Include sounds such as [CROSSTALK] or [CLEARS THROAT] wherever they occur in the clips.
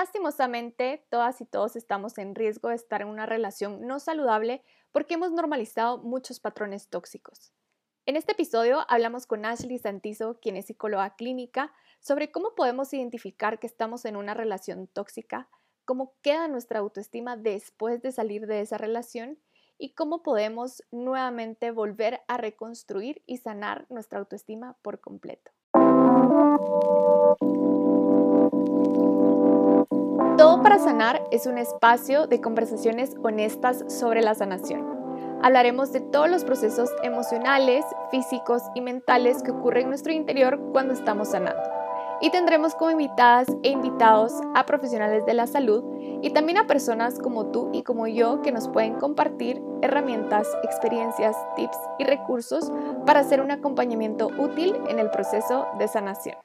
Lastimosamente, todas y todos estamos en riesgo de estar en una relación no saludable porque hemos normalizado muchos patrones tóxicos. En este episodio hablamos con Ashley Santizo, quien es psicóloga clínica, sobre cómo podemos identificar que estamos en una relación tóxica, cómo queda nuestra autoestima después de salir de esa relación y cómo podemos nuevamente volver a reconstruir y sanar nuestra autoestima por completo. Para Sanar es un espacio de conversaciones honestas sobre la sanación. Hablaremos de todos los procesos emocionales, físicos y mentales que ocurren en nuestro interior cuando estamos sanando. Y tendremos como invitadas e invitados a profesionales de la salud y también a personas como tú y como yo que nos pueden compartir herramientas, experiencias, tips y recursos para hacer un acompañamiento útil en el proceso de sanación.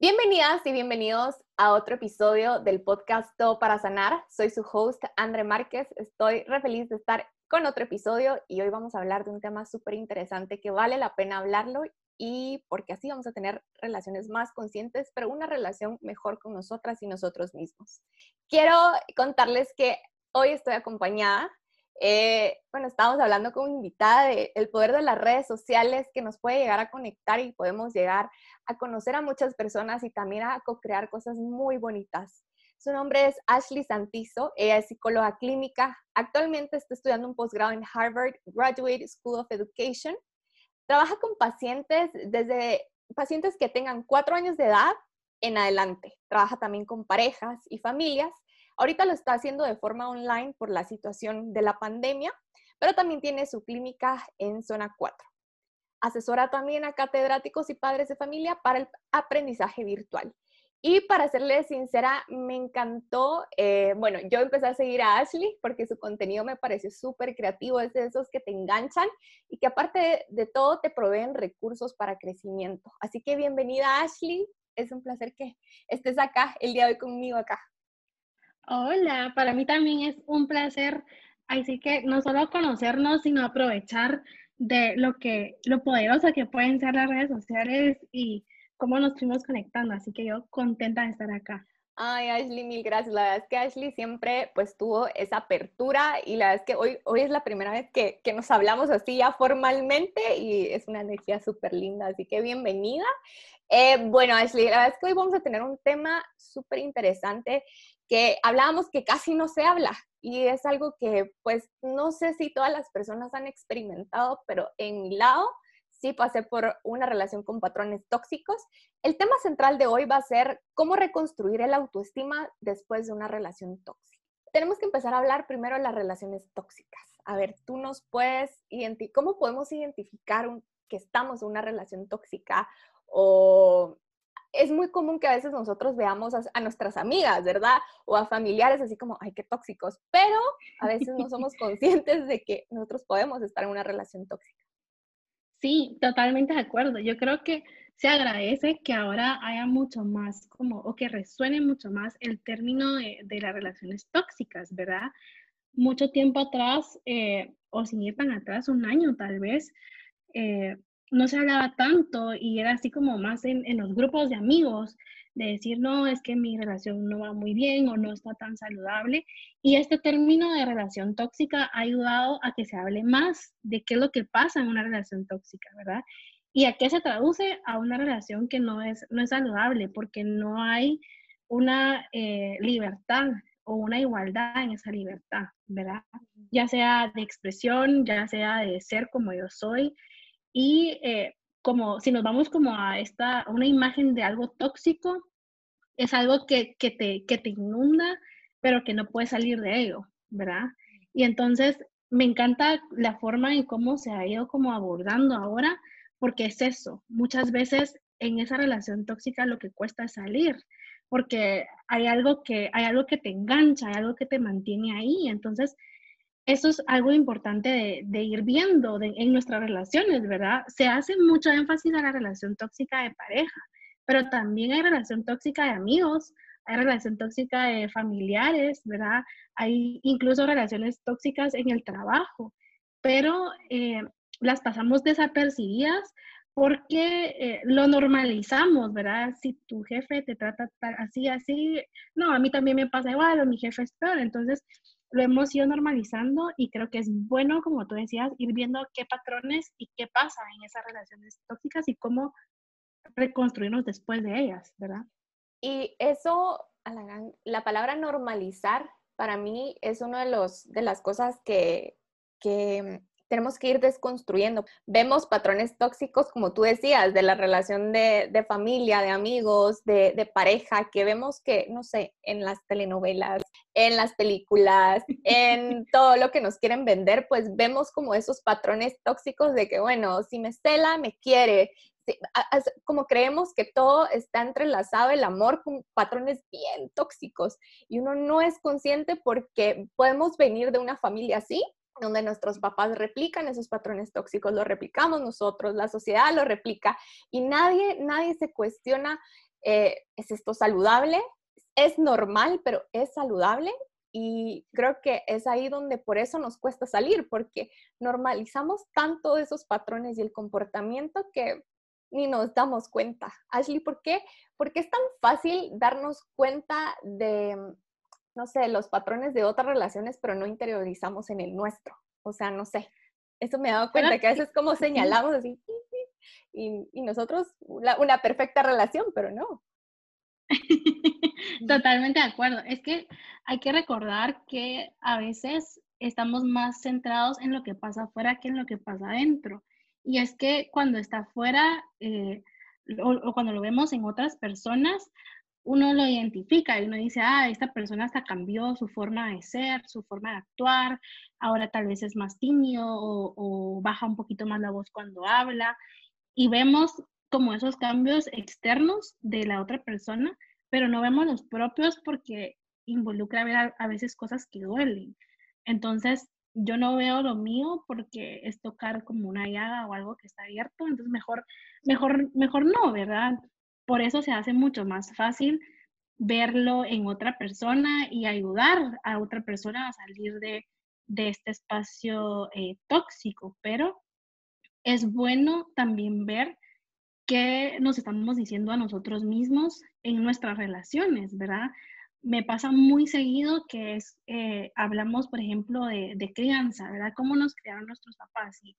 Bienvenidas y bienvenidos a otro episodio del podcast Todo para Sanar. Soy su host, André Márquez. Estoy re feliz de estar con otro episodio y hoy vamos a hablar de un tema súper interesante que vale la pena hablarlo y porque así vamos a tener relaciones más conscientes, pero una relación mejor con nosotras y nosotros mismos. Quiero contarles que hoy estoy acompañada eh, bueno, estábamos hablando con invitada del poder de las redes sociales que nos puede llegar a conectar y podemos llegar a conocer a muchas personas y también a co-crear cosas muy bonitas. Su nombre es Ashley Santizo, ella es psicóloga clínica, actualmente está estudiando un posgrado en Harvard Graduate School of Education. Trabaja con pacientes desde pacientes que tengan cuatro años de edad en adelante. Trabaja también con parejas y familias Ahorita lo está haciendo de forma online por la situación de la pandemia, pero también tiene su clínica en zona 4. Asesora también a catedráticos y padres de familia para el aprendizaje virtual. Y para serle sincera, me encantó, eh, bueno, yo empecé a seguir a Ashley porque su contenido me pareció súper creativo, es de esos que te enganchan y que aparte de, todo te proveen recursos para crecimiento. Así que bienvenida Ashley, es un placer que estés acá el día de hoy conmigo acá. Hola, para mí también es un placer, así que no solo conocernos, sino aprovechar de lo que, lo poderosa que pueden ser las redes sociales y cómo nos fuimos conectando, así que yo contenta de estar acá. Ay, Ashley, mil gracias. La verdad es que Ashley siempre pues tuvo esa apertura y la verdad es que hoy, hoy es la primera vez que, que nos hablamos así ya formalmente y es una energía súper linda, así que bienvenida. Eh, bueno, Ashley, la verdad es que hoy vamos a tener un tema súper interesante que hablábamos que casi no se habla y es algo que pues no sé si todas las personas han experimentado, pero en mi lado sí pasé por una relación con patrones tóxicos. El tema central de hoy va a ser cómo reconstruir el autoestima después de una relación tóxica. Tenemos que empezar a hablar primero de las relaciones tóxicas. A ver, tú nos puedes identificar, ¿cómo podemos identificar que estamos en una relación tóxica o es muy común que a veces nosotros veamos a, nuestras amigas, ¿verdad? O a familiares así como, ay, qué tóxicos, pero a veces no somos [LAUGHS] conscientes de que nosotros podemos estar en una relación tóxica. Sí, totalmente de acuerdo. Yo creo que se agradece que ahora haya mucho más como, o que resuene mucho más el término de, las relaciones tóxicas, ¿verdad? Mucho tiempo atrás, eh, o sin ir tan atrás, un año tal vez, eh, no se hablaba tanto y era así como más en, los grupos de amigos, de decir, no, es que mi relación no va muy bien o no está tan saludable. Y este término de relación tóxica ha ayudado a que se hable más de qué es lo que pasa en una relación tóxica, ¿verdad? Y a qué se traduce a una relación que no es, no es saludable, porque no hay una eh, libertad o una igualdad en esa libertad, ¿verdad? Ya sea de expresión, ya sea de ser como yo soy, y eh, como si nos vamos como a esta, una imagen de algo tóxico, es algo que, que, te, que te inunda, pero que no puedes salir de ello, ¿verdad? Y entonces me encanta la forma en cómo se ha ido como abordando ahora, porque es eso, muchas veces en esa relación tóxica lo que cuesta es salir, porque hay algo que, hay algo que te engancha, hay algo que te mantiene ahí, entonces eso es algo importante de, ir viendo en nuestras relaciones, ¿verdad? Se hace mucho énfasis a la relación tóxica de pareja, pero también hay relación tóxica de amigos, hay relación tóxica de familiares, ¿verdad? Hay incluso relaciones tóxicas en el trabajo, pero eh, las pasamos desapercibidas porque eh, lo normalizamos, ¿verdad? Si tu jefe te trata así, así, no, a mí también me pasa igual, o mi jefe es peor, entonces lo hemos ido normalizando y creo que es bueno, como tú decías, ir viendo qué patrones y qué pasa en esas relaciones tóxicas y cómo reconstruirnos después de ellas, ¿verdad? Y eso, la palabra normalizar para mí es una de, los, de las cosas que, que tenemos que ir desconstruyendo. Vemos patrones tóxicos, como tú decías, de la relación de, familia, de amigos, de, pareja, que vemos que, no sé, en las telenovelas, en las películas, [LAUGHS] en todo lo que nos quieren vender, pues vemos como esos patrones tóxicos de que, bueno, si me cela, me quiere. Como creemos que todo está entrelazado, el amor con patrones bien tóxicos y uno no es consciente porque podemos venir de una familia así donde nuestros papás replican esos patrones tóxicos, los replicamos nosotros, la sociedad lo replica y nadie, nadie se cuestiona, eh, ¿es esto saludable? Es normal, pero es saludable y creo que es ahí donde por eso nos cuesta salir, porque normalizamos tanto esos patrones y el comportamiento que ni nos damos cuenta. Ashley, ¿por qué? Porque es tan fácil darnos cuenta de, no sé, los patrones de otras relaciones, pero no interiorizamos en el nuestro. O sea, no sé. Eso me he dado cuenta que a veces como señalamos así, y, y nosotros una perfecta relación, pero no. [LAUGHS] Totalmente de acuerdo. Es que hay que recordar que a veces estamos más centrados en lo que pasa afuera que en lo que pasa adentro. Y es que cuando está afuera eh, o, cuando lo vemos en otras personas, uno lo identifica y uno dice, ah, esta persona hasta cambió su forma de ser, su forma de actuar, ahora tal vez es más tímido o, baja un poquito más la voz cuando habla. Y vemos como esos cambios externos de la otra persona, pero no vemos los propios porque involucra ver a, veces cosas que duelen. Entonces, yo no veo lo mío porque es tocar como una llaga o algo que está abierto, entonces mejor, mejor, mejor no, ¿verdad? Por eso se hace mucho más fácil verlo en otra persona y ayudar a otra persona a salir de, este espacio eh, tóxico, pero es bueno también ver qué nos estamos diciendo a nosotros mismos en nuestras relaciones, ¿verdad? Me pasa muy seguido que es, eh, hablamos, por ejemplo, de, crianza, ¿verdad? ¿Cómo nos criaron nuestros papás? Y,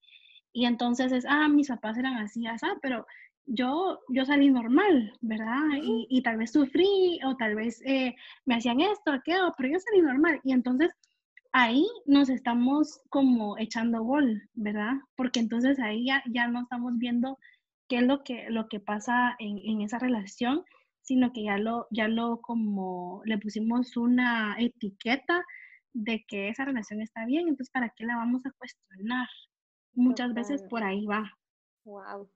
y entonces es, ah, mis papás eran así, así, pero yo, yo salí normal, ¿verdad? Y, tal vez sufrí o tal vez eh, me hacían esto, aquello, pero yo salí normal. Y entonces ahí nos estamos como echando gol, ¿verdad? Porque entonces ahí ya, ya no estamos viendo qué es lo que, lo que pasa en, en, esa relación, sino que ya lo, ya lo como le pusimos una etiqueta de que esa relación está bien, entonces ¿para qué la vamos a cuestionar? Muchas veces por ahí va. Wow.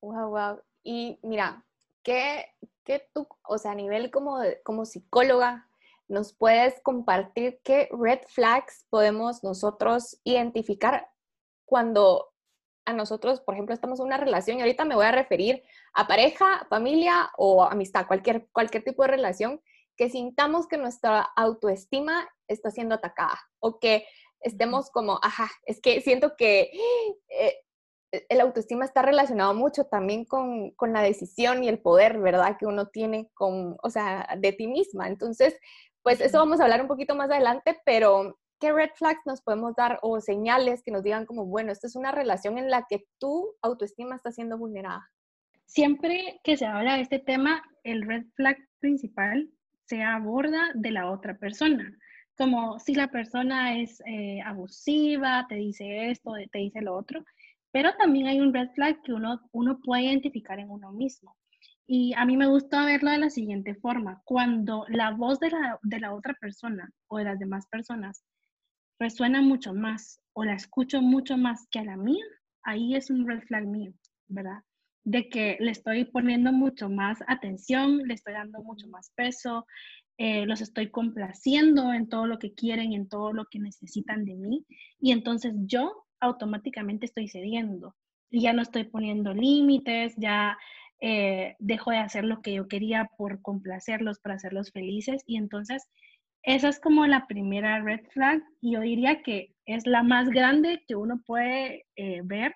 Wow, wow. Y mira, ¿qué, qué tú, o sea, a nivel como, como psicóloga, nos puedes compartir qué red flags podemos nosotros identificar cuando a nosotros, por ejemplo, estamos en una relación y ahorita me voy a referir a pareja, familia o amistad, cualquier, cualquier tipo de relación, que sintamos que nuestra autoestima está siendo atacada o que estemos como, ajá, es que siento que eh, el autoestima está relacionado mucho también con, la decisión y el poder, ¿verdad? Que uno tiene con, o sea, de ti misma. Entonces, pues eso vamos a hablar un poquito más adelante, pero ¿qué red flags nos podemos dar o señales que nos digan como, bueno, esta es una relación en la que tu autoestima está siendo vulnerada? Siempre que se habla de este tema, el red flag principal se aborda de la otra persona. Como si la persona es eh, abusiva, te dice esto, te dice lo otro, pero también hay un red flag que uno, uno puede identificar en uno mismo. Y a mí me gusta verlo de la siguiente forma. Cuando la voz de la, de la otra persona o de las demás personas resuena mucho más o la escucho mucho más que a la mía, ahí es un red flag mío, ¿verdad? De que le estoy poniendo mucho más atención, le estoy dando mucho más peso, eh, los estoy complaciendo en todo lo que quieren, en todo lo que necesitan de mí. Y entonces yo automáticamente estoy cediendo y ya no estoy poniendo límites, ya eh, dejo de hacer lo que yo quería por complacerlos, para hacerlos felices y entonces esa es como la primera red flag y yo diría que es la más grande que uno puede eh, ver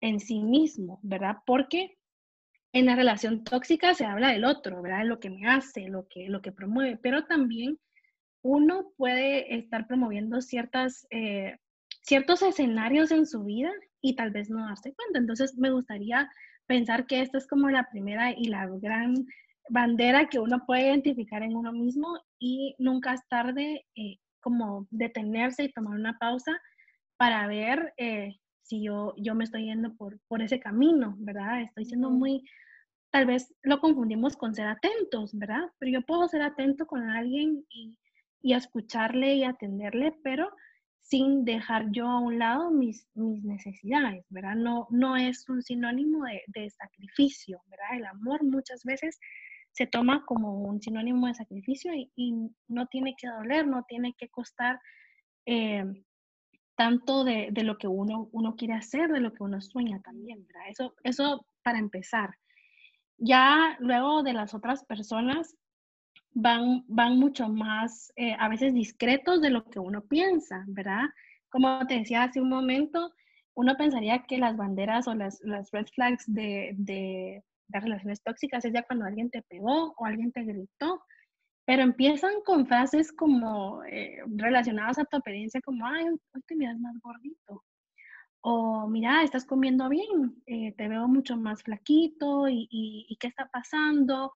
en sí mismo, ¿verdad? Porque en la relación tóxica se habla del otro, ¿verdad? Lo que me hace, lo que, lo que promueve, pero también uno puede estar promoviendo ciertas, eh, ciertos escenarios en su vida y tal vez no darse cuenta. Entonces me gustaría pensar que esta es como la primera y la gran bandera que uno puede identificar en uno mismo y nunca es tarde eh, como detenerse y tomar una pausa para ver eh, si yo, yo me estoy yendo por, por ese camino, ¿verdad? Estoy siendo muy, tal vez lo confundimos con ser atentos, ¿verdad? Pero yo puedo ser atento con alguien y, y escucharle y atenderle, pero sin dejar yo a un lado mis, mis necesidades, ¿verdad? No, no es un sinónimo de, sacrificio, ¿verdad? El amor muchas veces se toma como un sinónimo de sacrificio y, y no tiene que doler, no tiene que costar eh, tanto de, de, lo que uno, uno quiere hacer, de lo que uno sueña también, ¿verdad? Eso, eso para empezar. Ya luego de las otras personas, van, van mucho más, eh, a veces discretos de lo que uno piensa, ¿verdad? Como te decía hace un momento, uno pensaría que las banderas o las, las red flags de, de, las relaciones tóxicas es ya cuando alguien te pegó o alguien te gritó, pero empiezan con frases como eh, relacionadas a tu apariencia, como, ay, hoy te miras más gordito. O mira, estás comiendo bien, eh, te veo mucho más flaquito y, y, qué está pasando.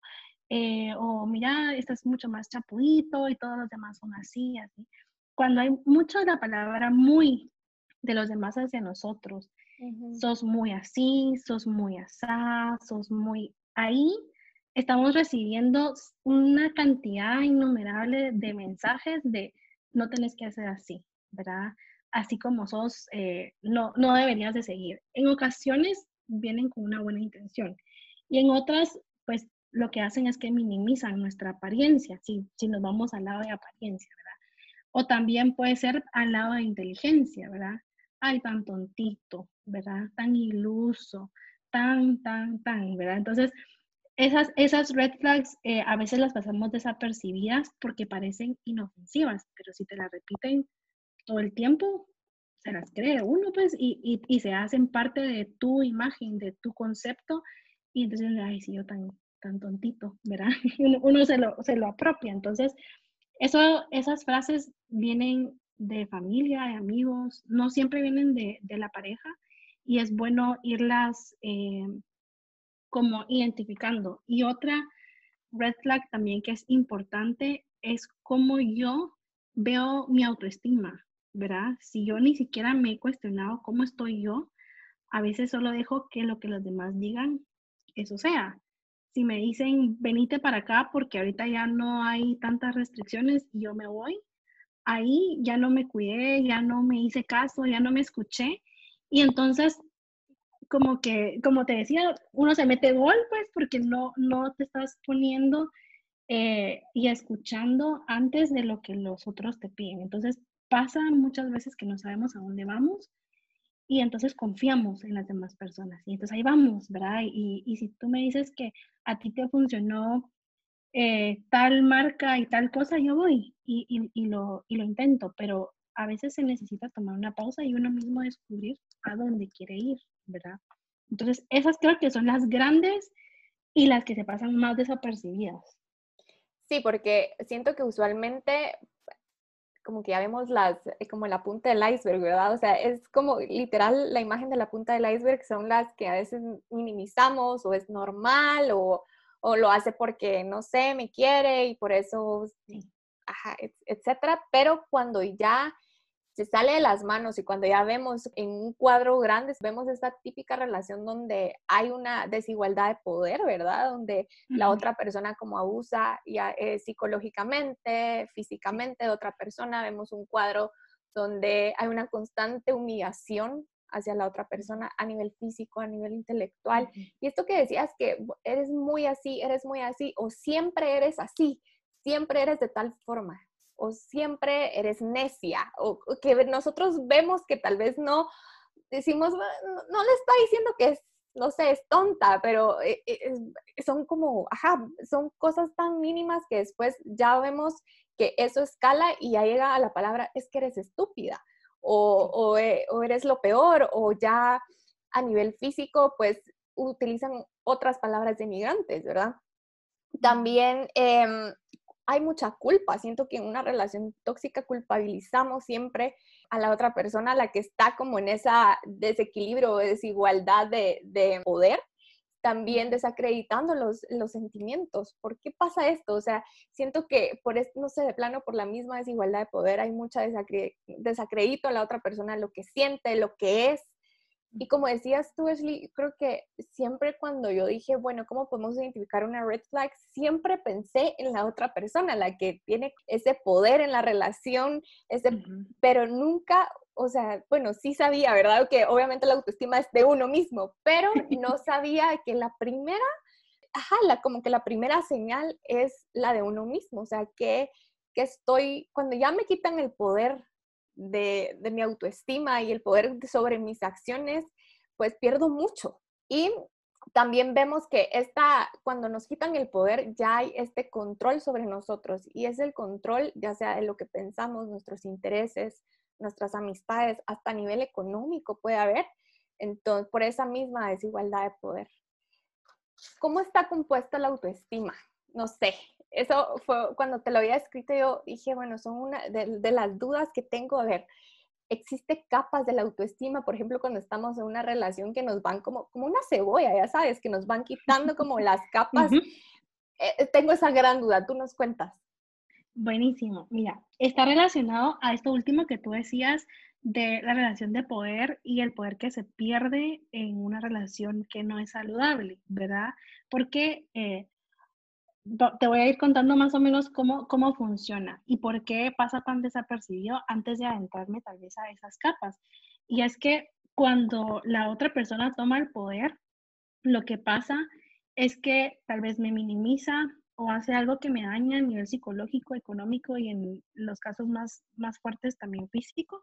Eh, o mira, estás mucho más chapudito y todos los demás son así, así. Cuando hay mucho de la palabra muy de los demás hacia nosotros, sos muy así, sos muy asá, sos muy... Ahí estamos recibiendo una cantidad innumerable de mensajes de no tenés que hacer así, ¿verdad? Así como sos, eh, no, no deberías de seguir. En ocasiones vienen con una buena intención y en otras, pues lo que hacen es que minimizan nuestra apariencia, si, si nos vamos al lado de apariencia, ¿verdad? O también puede ser al lado de inteligencia, ¿verdad? Ay, tan tontito, ¿verdad? Tan iluso, tan, tan, tan, ¿verdad? Entonces, esas, esas red flags eh, a veces las pasamos desapercibidas porque parecen inofensivas, pero si te las repiten todo el tiempo, se las cree uno, pues, y, y, se hacen parte de tu imagen, de tu concepto, y entonces, ay, si yo tan, tan tontito, ¿verdad? [LAUGHS] Uno se lo, se lo apropia. Entonces, eso, esas frases vienen de familia, de amigos, no siempre vienen de, de la pareja y es bueno irlas eh, como identificando. Y otra red flag también que es importante es cómo yo veo mi autoestima, ¿verdad? Si yo ni siquiera me he cuestionado cómo estoy yo, a veces solo dejo que lo que los demás digan, eso sea si me dicen, venite para acá porque ahorita ya no hay tantas restricciones y yo me voy, ahí ya no me cuidé, ya no me hice caso, ya no me escuché. Y entonces, como que, como te decía, uno se mete gol, pues, porque no, no te estás poniendo eh, y escuchando antes de lo que los otros te piden. Entonces, pasa muchas veces que no sabemos a dónde vamos y entonces confiamos en las demás personas. Y entonces ahí vamos, ¿verdad? Y, y si tú me dices que a ti te funcionó eh, tal marca y tal cosa, yo voy y, lo, y lo intento, pero a veces se necesita tomar una pausa y uno mismo descubrir a dónde quiere ir, ¿verdad? Entonces, esas creo que son las grandes y las que se pasan más desapercibidas. Sí, porque siento que usualmente como que ya vemos las, eh, como la punta del iceberg, ¿verdad? O sea, es como literal la imagen de la punta del iceberg son las que a veces minimizamos o es normal o, o lo hace porque, no sé, me quiere y por eso, ajá, etcétera. Pero cuando ya se sale de las manos y cuando ya vemos en un cuadro grande, vemos esta típica relación donde hay una desigualdad de poder, ¿verdad? Donde la otra persona como abusa ya, eh, psicológicamente, físicamente de otra persona, vemos un cuadro donde hay una constante humillación hacia la otra persona a nivel físico, a nivel intelectual. Y esto que decías que eres muy así, eres muy así, o siempre eres así, siempre eres de tal forma o siempre eres necia, o, que nosotros vemos que tal vez no, decimos, no, le está diciendo que es, no sé, es tonta, pero eh, eh, son como, ajá, son cosas tan mínimas que después ya vemos que eso escala y ya llega a la palabra, es que eres estúpida, o, o, eh, o eres lo peor, o ya a nivel físico, pues utilizan otras palabras de migrantes, ¿verdad? También em, hay mucha culpa. Siento que en una relación tóxica culpabilizamos siempre a la otra persona, la que está como en ese desequilibrio o desigualdad de, de poder también desacreditando los, los sentimientos. ¿Por qué pasa esto? O sea, siento que por no sé, de plano, por la misma desigualdad de poder, hay mucha desacredito a la otra persona, lo que siente, lo que es. Y como decías tú, Ashley, creo que siempre cuando yo dije, bueno, ¿cómo podemos identificar una red flag? Siempre pensé en la otra persona, la que tiene ese poder en la relación, ese, pero nunca o sea, bueno, sí sabía, ¿verdad? Que obviamente la autoestima es de uno mismo, pero no [LAUGHS] sabía que la primera, ajá, la, como que la primera señal es la de uno mismo, o sea, que, que estoy, cuando ya me quitan el poder de, mi autoestima y el poder sobre mis acciones, pues pierdo mucho. Y también vemos que esta, cuando nos quitan el poder, ya hay este control sobre nosotros y es el control ya sea de lo que pensamos, nuestros intereses, nuestras amistades, hasta a nivel económico puede haber, entonces, por esa misma desigualdad de poder. ¿Cómo está compuesta la autoestima? No sé, eso fue cuando te lo había escrito yo dije, bueno, son una de, las dudas que tengo, a ver, existe capas de la autoestima, por ejemplo, cuando estamos en una relación que nos van como, como una cebolla, ya sabes, que nos van quitando [LAUGHS] como las capas. Eh, tengo esa gran duda, tú nos cuentas. Buenísimo. Mira, está relacionado a esto último que tú decías de la relación de poder y el poder que se pierde en una relación que no es saludable, ¿verdad? Porque eh, te voy a ir contando más o menos cómo, cómo funciona y por qué pasa tan desapercibido antes de adentrarme tal vez a esas capas. Y es que cuando la otra persona toma el poder, lo que pasa es que tal vez me minimiza, o hace algo que me daña a nivel psicológico, económico y en los casos más, más fuertes también físico.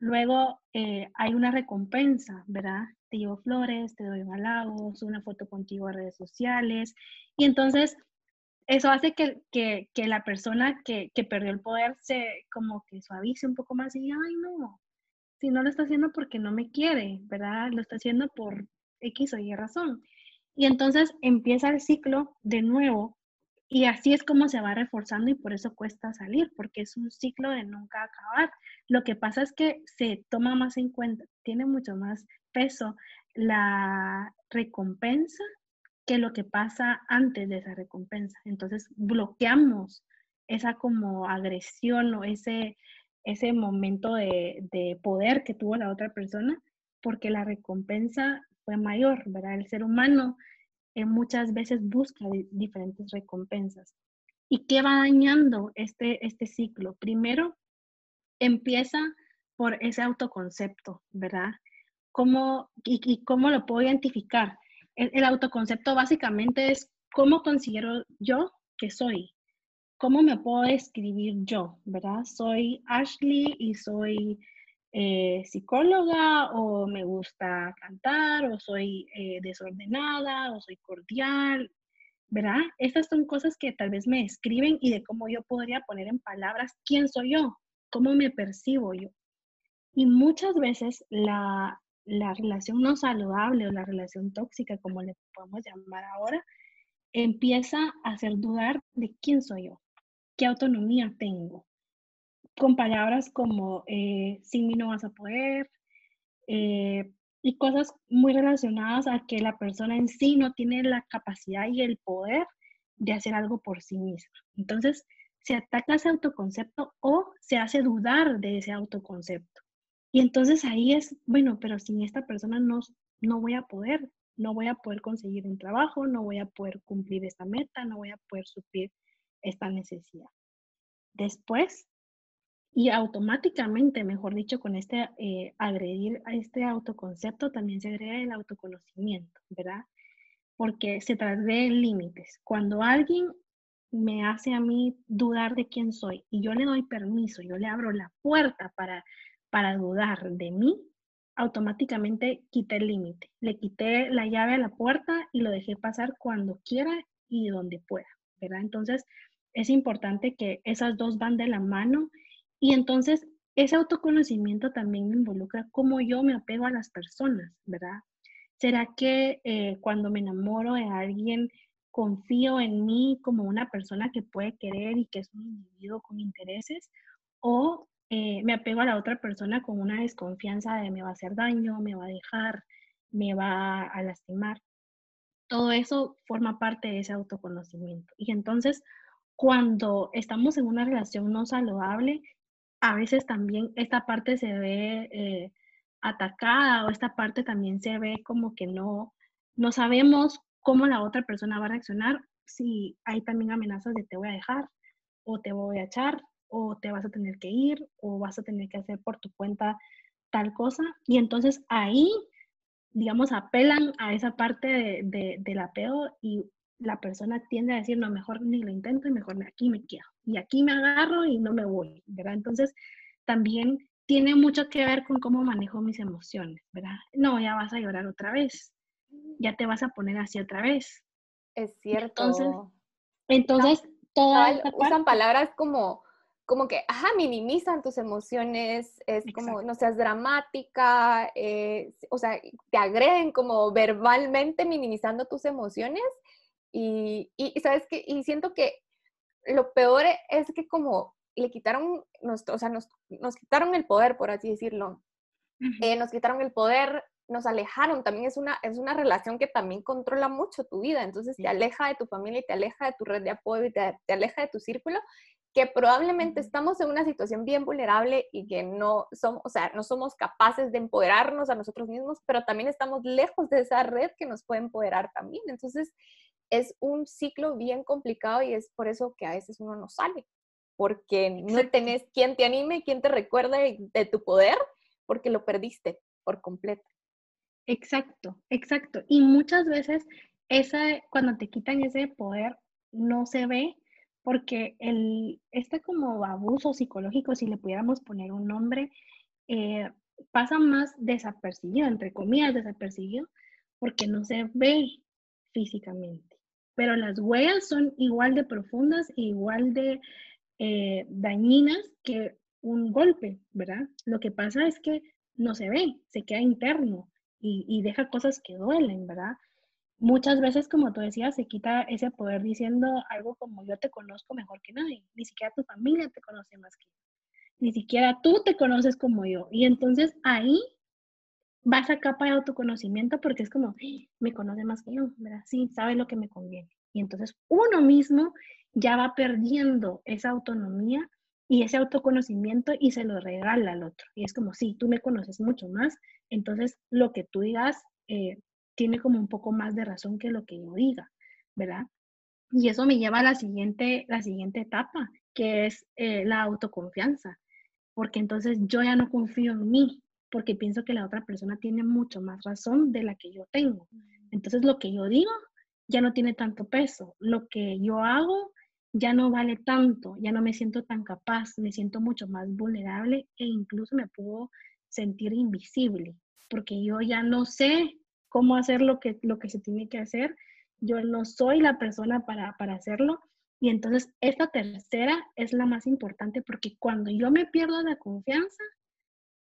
Luego eh, hay una recompensa, ¿verdad? Te llevo flores, te doy halagos, una foto contigo a redes sociales. Y entonces eso hace que, que, que la persona que, que, perdió el poder se como que suavice un poco más y diga, ay no, si no lo está haciendo porque no me quiere, ¿verdad? Lo está haciendo por X o Y razón. Y entonces empieza el ciclo de nuevo y así es como se va reforzando y por eso cuesta salir, porque es un ciclo de nunca acabar. Lo que pasa es que se toma más en cuenta, tiene mucho más peso la recompensa que lo que pasa antes de esa recompensa. Entonces bloqueamos esa como agresión o ese, ese momento de, de poder que tuvo la otra persona porque la recompensa fue mayor, ¿verdad? El ser humano muchas veces busca diferentes recompensas. ¿Y qué va dañando este, este ciclo? Primero, empieza por ese autoconcepto, ¿verdad? ¿Cómo, y, cómo lo puedo identificar? El, autoconcepto básicamente es cómo considero yo que soy, cómo me puedo describir yo, ¿verdad? Soy Ashley y soy eh, psicóloga o me gusta cantar o soy eh, desordenada o soy cordial, ¿verdad? Estas son cosas que tal vez me escriben y de cómo yo podría poner en palabras quién soy yo, cómo me percibo yo. Y muchas veces la, la relación no saludable o la relación tóxica, como le podemos llamar ahora, empieza a hacer dudar de quién soy yo, qué autonomía tengo, con palabras como eh, sin mí no vas a poder eh, y cosas muy relacionadas a que la persona en sí no tiene la capacidad y el poder de hacer algo por sí misma. Entonces, se ataca ese autoconcepto o se hace dudar de ese autoconcepto. Y entonces ahí es, bueno, pero sin esta persona no, no voy a poder, no voy a poder conseguir un trabajo, no voy a poder cumplir esta meta, no voy a poder suplir esta necesidad. Después y automáticamente, mejor dicho, con este eh, agredir a este autoconcepto, también se agrega el autoconocimiento, ¿verdad? Porque se de límites. Cuando alguien me hace a mí dudar de quién soy y yo le doy permiso, yo le abro la puerta para, para dudar de mí, automáticamente quité el límite. Le quité la llave a la puerta y lo dejé pasar cuando quiera y donde pueda, ¿verdad? Entonces, es importante que esas dos van de la mano y entonces ese autoconocimiento también me involucra cómo yo me apego a las personas, ¿verdad? ¿Será que eh, cuando me enamoro de alguien confío en mí como una persona que puede querer y que es un individuo con intereses? ¿O eh, me apego a la otra persona con una desconfianza de me va a hacer daño, me va a dejar, me va a lastimar? Todo eso forma parte de ese autoconocimiento. Y entonces, cuando estamos en una relación no saludable, a veces también esta parte se ve eh, atacada o esta parte también se ve como que no, no sabemos cómo la otra persona va a reaccionar si hay también amenazas de te voy a dejar o te voy a echar o te vas a tener que ir o vas a tener que hacer por tu cuenta tal cosa. Y entonces ahí, digamos, apelan a esa parte de, de, del apego y la persona tiende a decir, no, mejor ni lo intento y mejor aquí me quedo. Y aquí me agarro y no me voy, ¿verdad? Entonces, también tiene mucho que ver con cómo manejo mis emociones, ¿verdad? No, ya vas a llorar otra vez, ya te vas a poner así otra vez. Es cierto. Entonces, entonces todas usan palabras como como que, ajá, minimizan tus emociones, es como, no seas dramática, eh, o sea, te agreden como verbalmente minimizando tus emociones y, y, sabes que, y siento que lo peor es que como le quitaron, nuestro, o sea, nos, nos quitaron el poder, por así decirlo. Eh, nos quitaron el poder, nos alejaron. También es una, es una relación que también controla mucho tu vida. Entonces te aleja de tu familia y te aleja de tu red de apoyo y te, te aleja de tu círculo que probablemente estamos en una situación bien vulnerable y que no somos, o sea, no somos capaces de empoderarnos a nosotros mismos, pero también estamos lejos de esa red que nos puede empoderar también. Entonces, es un ciclo bien complicado y es por eso que a veces uno no sale, porque no tenés quien te anime, quien te recuerde de tu poder, porque lo perdiste por completo. Exacto, exacto. Y muchas veces esa, cuando te quitan ese poder, no se ve porque el, este como abuso psicológico, si le pudiéramos poner un nombre, eh, pasa más desapercibido, entre comillas desapercibido, porque no se ve físicamente. Pero las huellas son igual de profundas e igual de eh, dañinas que un golpe, ¿verdad? Lo que pasa es que no se ve, se queda interno y, y deja cosas que duelen, ¿verdad? Muchas veces, como tú decías, se quita ese poder diciendo algo como yo te conozco mejor que nadie, ni siquiera tu familia te conoce más que yo, ni siquiera tú te conoces como yo. Y entonces ahí vas a capa de autoconocimiento porque es como, me conoce más que yo, ¿verdad? Sí, sabe lo que me conviene. Y entonces uno mismo ya va perdiendo esa autonomía y ese autoconocimiento y se lo regala al otro. Y es como, sí, tú me conoces mucho más, entonces lo que tú digas eh, tiene como un poco más de razón que lo que yo diga, ¿verdad? Y eso me lleva a la siguiente, la siguiente etapa, que es eh, la autoconfianza, porque entonces yo ya no confío en mí, porque pienso que la otra persona tiene mucho más razón de la que yo tengo. Entonces lo que yo digo ya no tiene tanto peso, lo que yo hago ya no vale tanto, ya no me siento tan capaz, me siento mucho más vulnerable e incluso me puedo sentir invisible, porque yo ya no sé cómo hacer lo que, lo que se tiene que hacer. Yo no soy la persona para, para hacerlo. Y entonces esta tercera es la más importante porque cuando yo me pierdo la confianza,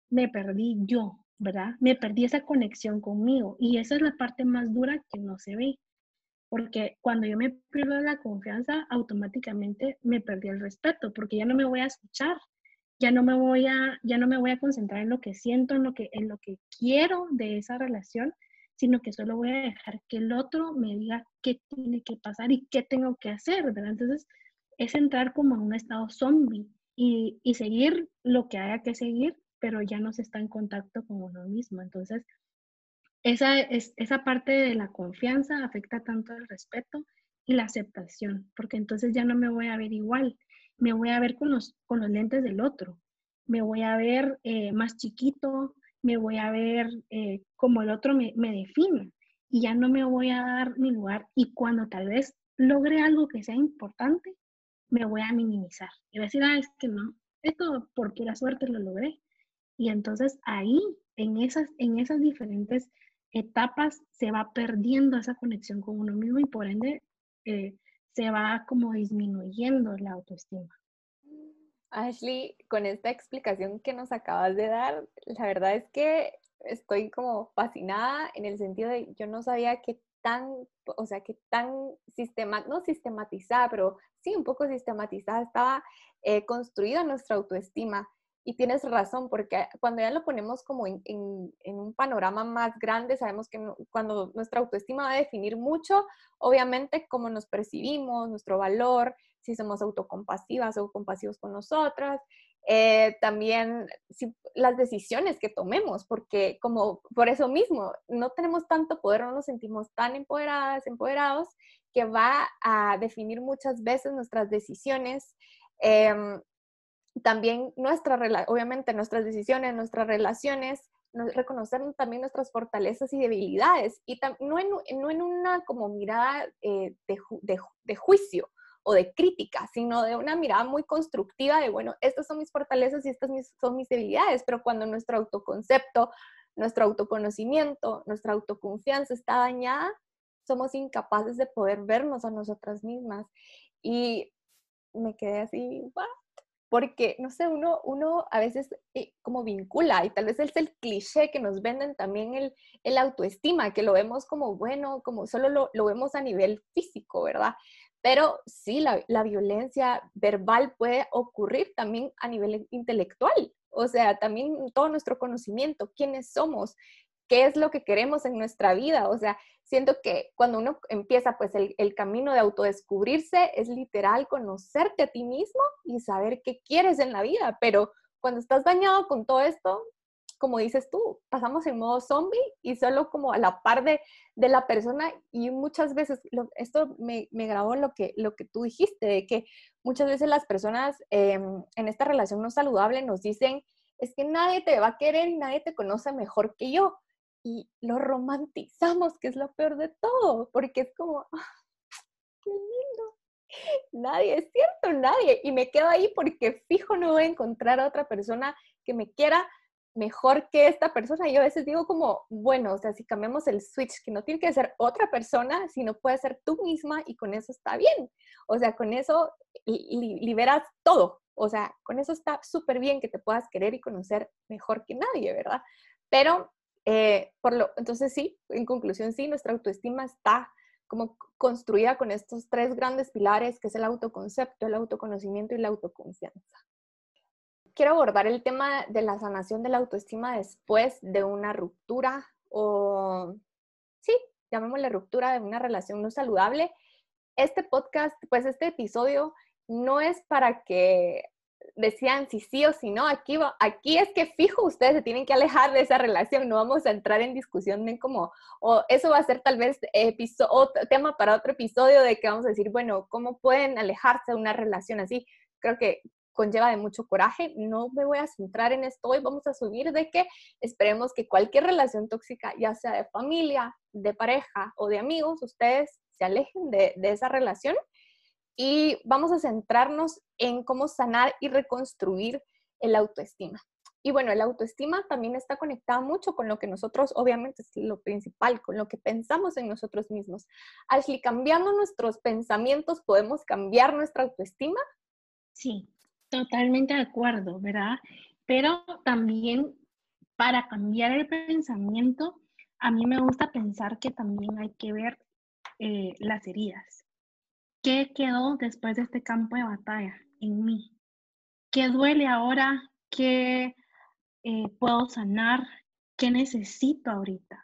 me perdí yo, ¿verdad? Me perdí esa conexión conmigo. Y esa es la parte más dura que no se ve. Porque cuando yo me pierdo la confianza, automáticamente me perdí el respeto, porque ya no me voy a escuchar, ya no me voy a, ya no me voy a concentrar en lo que siento, en lo que, en lo que quiero de esa relación, sino que solo voy a dejar que el otro me diga qué tiene que pasar y qué tengo que hacer, ¿verdad? Entonces, es entrar como en un estado zombie y, y seguir lo que haya que seguir, pero ya no se está en contacto con uno mismo. Entonces, esa, es, esa parte de la confianza afecta tanto el respeto y la aceptación, porque entonces ya no me voy a ver igual, me voy a ver con los, con los lentes del otro, me voy a ver eh, más chiquito, me voy a ver eh, como el otro me, me define y ya no me voy a dar mi lugar y cuando tal vez logre algo que sea importante, me voy a minimizar y voy a decir, ah, es que no, esto por pura suerte lo logré. Y entonces ahí, en esas, en esas diferentes etapas, se va perdiendo esa conexión con uno mismo y por ende eh, se va como disminuyendo la autoestima. Ashley, con esta explicación que nos acabas de dar, la verdad es que estoy como fascinada en el sentido de yo no sabía que tan, o sea, que tan sistema, no sistematizada, pero sí un poco sistematizada estaba eh, construida nuestra autoestima. Y tienes razón, porque cuando ya lo ponemos como en, en, un panorama más grande, sabemos que cuando nuestra autoestima va a definir mucho, obviamente, cómo nos percibimos, nuestro valor, si somos autocompasivas o compasivos con nosotras, eh, también las decisiones que tomemos, porque como por eso mismo no tenemos tanto poder, no nos sentimos tan empoderadas, empoderados, que va a definir muchas veces nuestras decisiones. Em, también nuestra, obviamente nuestras decisiones, nuestras relaciones, reconocer también nuestras fortalezas y debilidades, y no en, no en una como mirada eh, de, juicio o de crítica, sino de una mirada muy constructiva de, bueno, estas son mis fortalezas y estas son mis debilidades, pero cuando nuestro autoconcepto, nuestro autoconocimiento, nuestra autoconfianza está dañada, somos incapaces de poder vernos a nosotras mismas. Y me quedé así, ¿what? Porque, no sé, uno, uno a veces eh, como vincula, y tal vez es el cliché que nos venden también el, el autoestima, que lo vemos como bueno, como solo lo, lo vemos a nivel físico, ¿verdad? Pero sí, la, la, violencia verbal puede ocurrir también a nivel intelectual, o sea, también todo nuestro conocimiento, quiénes somos, qué es lo que queremos en nuestra vida, o sea, siento que cuando uno empieza pues el, el, camino de autodescubrirse es literal conocerte a ti mismo y saber qué quieres en la vida, pero cuando estás dañado con todo esto, como dices tú, pasamos en modo zombie y solo como a la par de, de la persona y muchas veces, esto me, me, grabó lo que, lo que tú dijiste, de que muchas veces las personas em, en esta relación no saludable nos dicen, es que nadie te va a querer y nadie te conoce mejor que yo y lo romantizamos, que es lo peor de todo, porque es como, ah, qué lindo. Nadie, es cierto, nadie. Y me quedo ahí porque fijo no voy a encontrar a otra persona que me quiera mejor que esta persona. Yo a veces digo como, bueno, o sea, si cambiamos el switch, que no tiene que ser otra persona, sino puede ser tú misma y con eso está bien. O sea, con eso liberas todo. O sea, con eso está súper bien que te puedas querer y conocer mejor que nadie, ¿verdad? Pero eh, por lo, entonces sí, en conclusión sí, nuestra autoestima está como construida con estos tres grandes pilares, que es el autoconcepto, el autoconocimiento y la autoconfianza. Quiero abordar el tema de la sanación de la autoestima después de una ruptura o, sí, llamémosle ruptura de una relación no saludable. Este podcast, pues este episodio no es para que decían si sí o si no, aquí, aquí es que fijo, ustedes se tienen que alejar de esa relación, no vamos a entrar en discusión de cómo, o eso va a ser tal vez tema para otro episodio de que vamos a decir, bueno, ¿cómo pueden alejarse de una relación así? Creo que conlleva de mucho coraje, no me voy a centrar en esto hoy, vamos a subir de que esperemos que cualquier relación tóxica, ya sea de familia, de pareja o de amigos, ustedes se alejen de, de esa relación y vamos a centrarnos en cómo sanar y reconstruir el autoestima. Y bueno, el autoestima también está conectada mucho con lo que nosotros, obviamente es lo principal, con lo que pensamos en nosotros mismos. Ashley, cambiando nuestros pensamientos, ¿podemos cambiar nuestra autoestima? Sí, totalmente de acuerdo, ¿verdad? Pero también para cambiar el pensamiento, a mí me gusta pensar que también hay que ver eh, las heridas. ¿Qué quedó después de este campo de batalla en mí? ¿Qué duele ahora? ¿Qué eh, puedo sanar? ¿Qué necesito ahorita?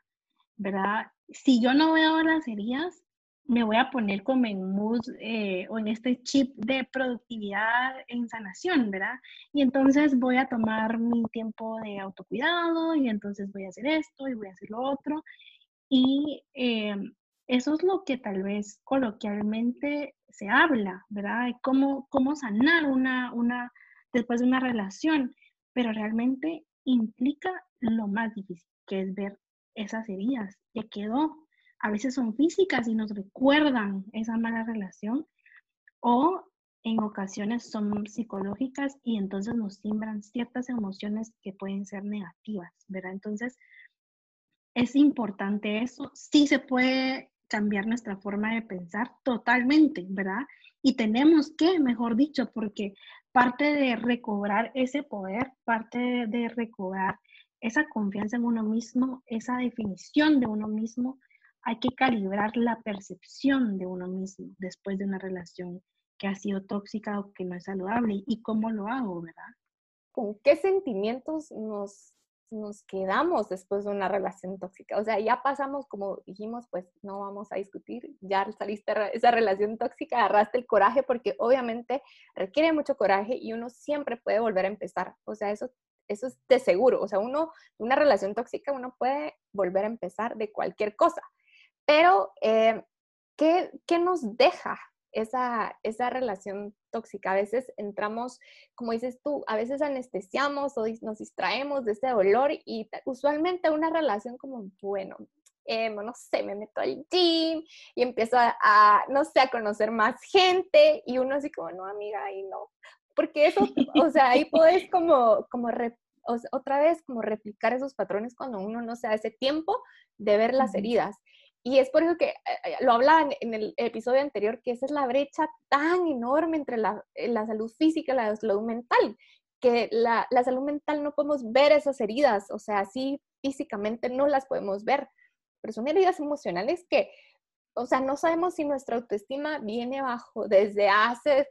¿Verdad? Si yo no veo las heridas, me voy a poner como en mood eh, o en este chip de productividad en sanación, ¿verdad? Y entonces voy a tomar mi tiempo de autocuidado y entonces voy a hacer esto y voy a hacer lo otro. Y eh, eso es lo que tal vez coloquialmente se habla, ¿verdad? De cómo, cómo sanar una, una, después de una relación, pero realmente implica lo más difícil, que es ver esas heridas que quedó. A veces son físicas y nos recuerdan esa mala relación, o en ocasiones son psicológicas y entonces nos siembran ciertas emociones que pueden ser negativas, ¿verdad? Entonces, es importante eso. Sí se puede cambiar nuestra forma de pensar totalmente, ¿verdad? Y tenemos que, mejor dicho, porque parte de recobrar ese poder, parte de, recobrar esa confianza en uno mismo, esa definición de uno mismo, hay que calibrar la percepción de uno mismo después de una relación que ha sido tóxica o que no es saludable y cómo lo hago, ¿verdad? ¿Con qué sentimientos nos nos quedamos después de una relación tóxica. O sea, ya pasamos, como dijimos, pues no vamos a discutir, ya saliste esa relación tóxica, agarraste el coraje porque obviamente requiere mucho coraje y uno siempre puede volver a empezar. O sea, eso, eso es de seguro. O sea, uno, una relación tóxica, uno puede volver a empezar de cualquier cosa. Pero, eh, ¿qué, ¿qué nos deja esa, esa relación tóxica. A veces entramos, como dices tú, a veces anestesiamos o nos distraemos de ese dolor y usualmente una relación como, bueno, eh, no sé, me meto al gym y empiezo a, no sé, a conocer más gente y uno así como, no, amiga, ahí no. Porque eso, o sea, ahí puedes como, como otra vez como replicar esos patrones cuando uno no se da ese tiempo de ver las heridas. Y es por eso que eh, lo hablaba en, el episodio anterior, que esa es la brecha tan enorme entre la, eh, salud física y la salud mental, que la, salud mental no podemos ver esas heridas, o sea, sí físicamente no las podemos ver, pero son heridas emocionales que, o sea, no sabemos si nuestra autoestima viene bajo desde hace,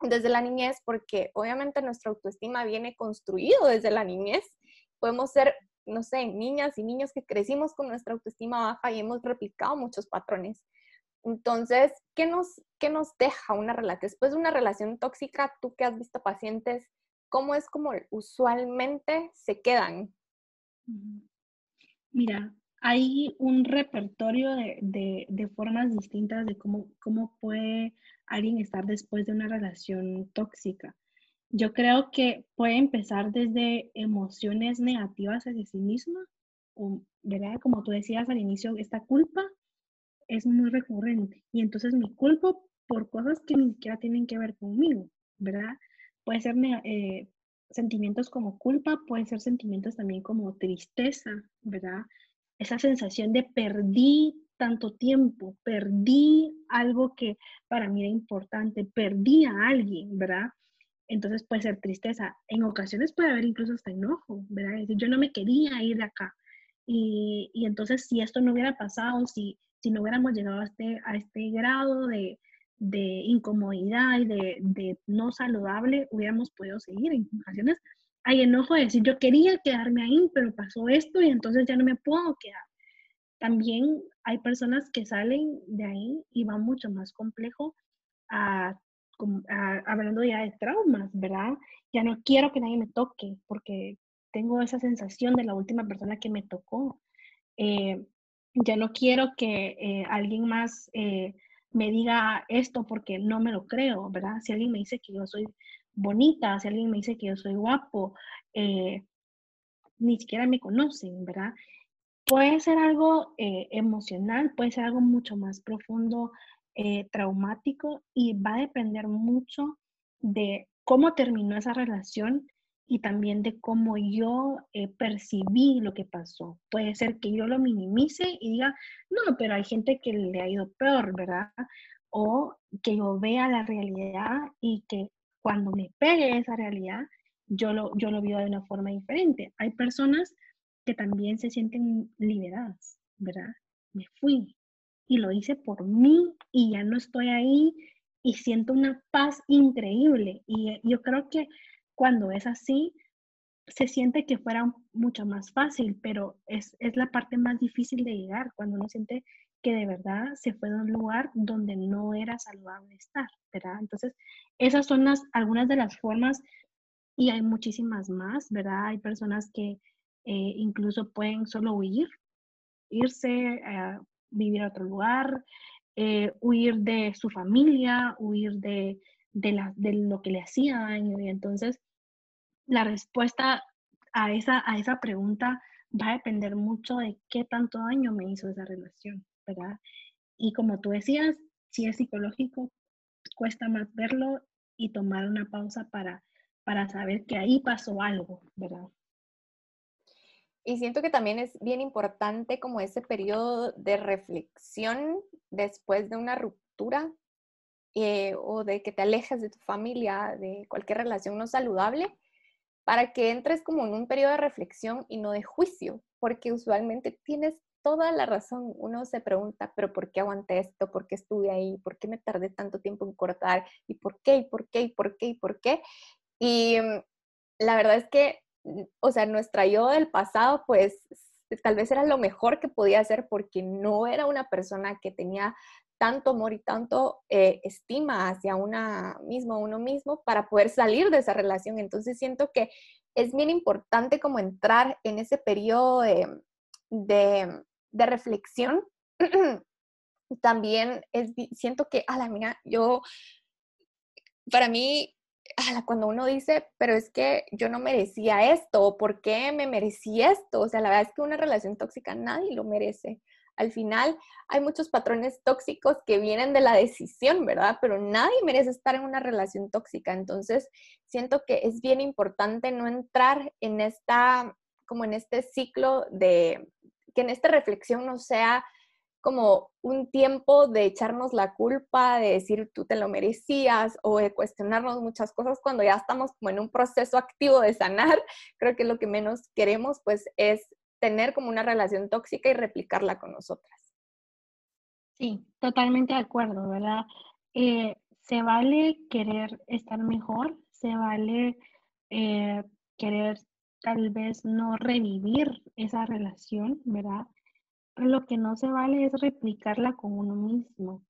desde la niñez, porque obviamente nuestra autoestima viene construido desde la niñez. Podemos ser no sé, niñas y niños que crecimos con nuestra autoestima baja y hemos replicado muchos patrones. Entonces, ¿qué nos, qué nos deja una relación? Después de una relación tóxica, tú que has visto pacientes, ¿cómo es como usualmente se quedan? Mira, hay un repertorio de, de, formas distintas de cómo, cómo puede alguien estar después de una relación tóxica. Yo creo que puede empezar desde emociones negativas hacia sí misma, o, ¿verdad? Como tú decías al inicio, esta culpa es muy recurrente y entonces me culpo por cosas que ni siquiera tienen que ver conmigo, ¿verdad? Puede ser eh, sentimientos como culpa, pueden ser sentimientos también como tristeza, ¿verdad? Esa sensación de perdí tanto tiempo, perdí algo que para mí era importante, perdí a alguien, ¿verdad? Entonces puede ser tristeza. En ocasiones puede haber incluso hasta enojo, ¿verdad? Es decir, yo no me quería ir de acá. Y, y, entonces si esto no hubiera pasado, si, si no hubiéramos llegado a este, a este grado de, de incomodidad y de, de, no saludable, hubiéramos podido seguir. En ocasiones hay enojo de decir, yo quería quedarme ahí, pero pasó esto y entonces ya no me puedo quedar. También hay personas que salen de ahí y va mucho más complejo a hablando ya de traumas, ¿verdad? Ya no quiero que nadie me toque porque tengo esa sensación de la última persona que me tocó. Eh, ya no quiero que eh, alguien más eh, me diga esto porque no me lo creo, ¿verdad? Si alguien me dice que yo soy bonita, si alguien me dice que yo soy guapo, ni siquiera me conocen, ¿verdad? Puede ser algo emocional, puede ser algo mucho más profundo eh, traumático y va a depender mucho de cómo terminó esa relación y también de cómo yo eh, percibí lo que pasó. Puede ser que yo lo minimice y diga, no, pero hay gente que le ha ido peor, ¿verdad? O que yo vea la realidad y que cuando me pegue esa realidad, yo lo, yo lo vivo de una forma diferente. Hay personas que también se sienten liberadas, ¿verdad? Me fui, y lo hice por mí y ya no estoy ahí y siento una paz increíble. Y yo creo que cuando es así, se siente que fuera mucho más fácil, pero es, es la parte más difícil de llegar, cuando uno siente que de verdad se fue de un lugar donde no era saludable estar, ¿verdad? Entonces, esas son las, algunas de las formas y hay muchísimas más, ¿verdad? Hay personas que eh, incluso pueden solo huir, irse, a vivir a otro lugar, eh, huir de su familia, huir de, de, de lo que le hacía daño. Y entonces la respuesta a esa, a esa pregunta va a depender mucho de qué tanto daño me hizo esa relación, ¿verdad? Y como tú decías, si es psicológico, cuesta más verlo y tomar una pausa para, para saber que ahí pasó algo, ¿verdad? Y siento que también es bien importante como ese periodo de reflexión después de una ruptura, eh, o de que te alejes de tu familia, de cualquier relación no saludable, para que entres como en un periodo de reflexión y no de juicio, porque usualmente tienes toda la razón. Uno se pregunta, pero ¿por qué aguanté esto? ¿Por qué estuve ahí? ¿Por qué me tardé tanto tiempo en cortar? ¿Y por qué? ¿Y por qué? ¿Y por qué? ¿Y por qué? Y mm, la verdad es que, o sea, nuestra yo del pasado, pues tal vez era lo mejor que podía hacer porque no era una persona que tenía tanto amor y tanto eh, estima hacia una misma, uno mismo, para poder salir de esa relación. Entonces siento que es bien importante como entrar en ese periodo de, reflexión. [CLEARS THROAT] También es, siento que, a la mía, yo, para mí, cuando uno dice, pero es que yo no merecía esto, ¿por qué me merecí esto? O sea, la verdad es que una relación tóxica nadie lo merece. Al final hay muchos patrones tóxicos que vienen de la decisión, ¿verdad? Pero nadie merece estar en una relación tóxica. Entonces, siento que es bien importante no entrar en esta, como en este ciclo de, que en esta reflexión no sea como un tiempo de echarnos la culpa, de decir tú te lo merecías o de cuestionarnos muchas cosas cuando ya estamos como en un proceso activo de sanar. [LAUGHS] Creo que lo que menos queremos pues es tener como una relación tóxica y replicarla con nosotras. Sí, totalmente de acuerdo, ¿verdad? Eh, se vale querer estar mejor, se vale eh, querer tal vez no revivir esa relación, ¿verdad? Lo que no se vale es replicarla con uno mismo,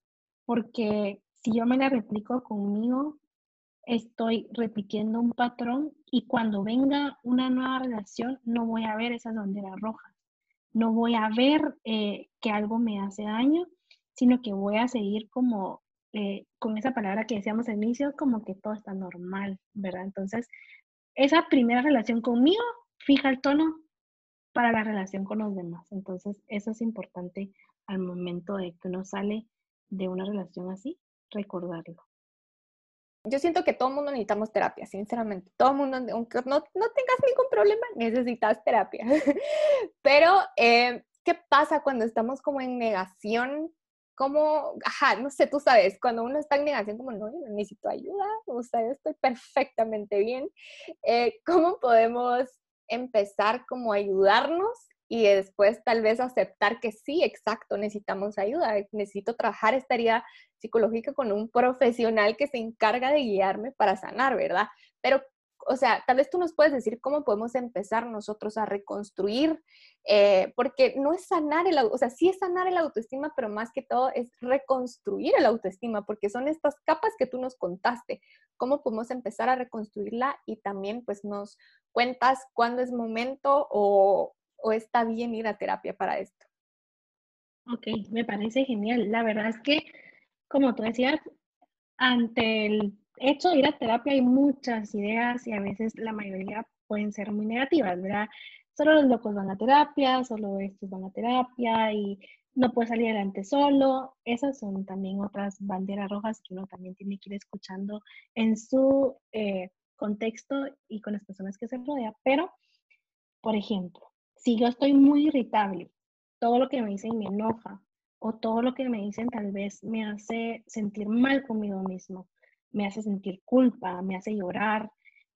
porque si yo me la replico conmigo, estoy repitiendo un patrón y cuando venga una nueva relación no voy a ver esas banderas rojas, no voy a ver eh, que algo me hace daño, sino que voy a seguir como eh, con esa palabra que decíamos al inicio, como que todo está normal, ¿verdad? Entonces, esa primera relación conmigo fija el tono para la relación con los demás. Entonces, eso es importante al momento de que uno sale de una relación así, recordarlo. Yo siento que todo mundo necesitamos terapia, sinceramente. Todo mundo, aunque no, no tengas ningún problema, necesitas terapia. [LAUGHS] Pero, eh, ¿qué pasa cuando estamos como en negación? Como, ajá, no sé, tú sabes, cuando uno está en negación, como, no, yo necesito ayuda, o sea, yo estoy perfectamente bien. Eh, ¿Cómo podemos empezar como ayudarnos y después tal vez aceptar que sí, exacto, necesitamos ayuda, necesito trabajar esta herida psicológica con un profesional que se encarga de guiarme para sanar, ¿verdad? Pero, o sea, tal vez tú nos puedes decir cómo podemos empezar nosotros a reconstruir, eh, porque no es sanar el, o sea, sí es sanar el autoestima, pero más que todo es reconstruir el autoestima, porque son estas capas que tú nos contaste, cómo podemos empezar a reconstruirla y también pues nos cuentas cuándo es momento o, o está bien ir a terapia para esto. Ok, me parece genial. La verdad es que, como tú decías, ante el hecho ir a terapia hay muchas ideas y a veces la mayoría pueden ser muy negativas, ¿verdad? Solo los locos van a terapia, solo estos van a terapia y no puede salir adelante solo. Esas son también otras banderas rojas que uno también tiene que ir escuchando en su eh, contexto y con las personas que se rodea. Pero, por ejemplo, si yo estoy muy irritable, todo lo que me dicen me enoja o todo lo que me dicen tal vez me hace sentir mal conmigo mismo, me hace sentir culpa, me hace llorar,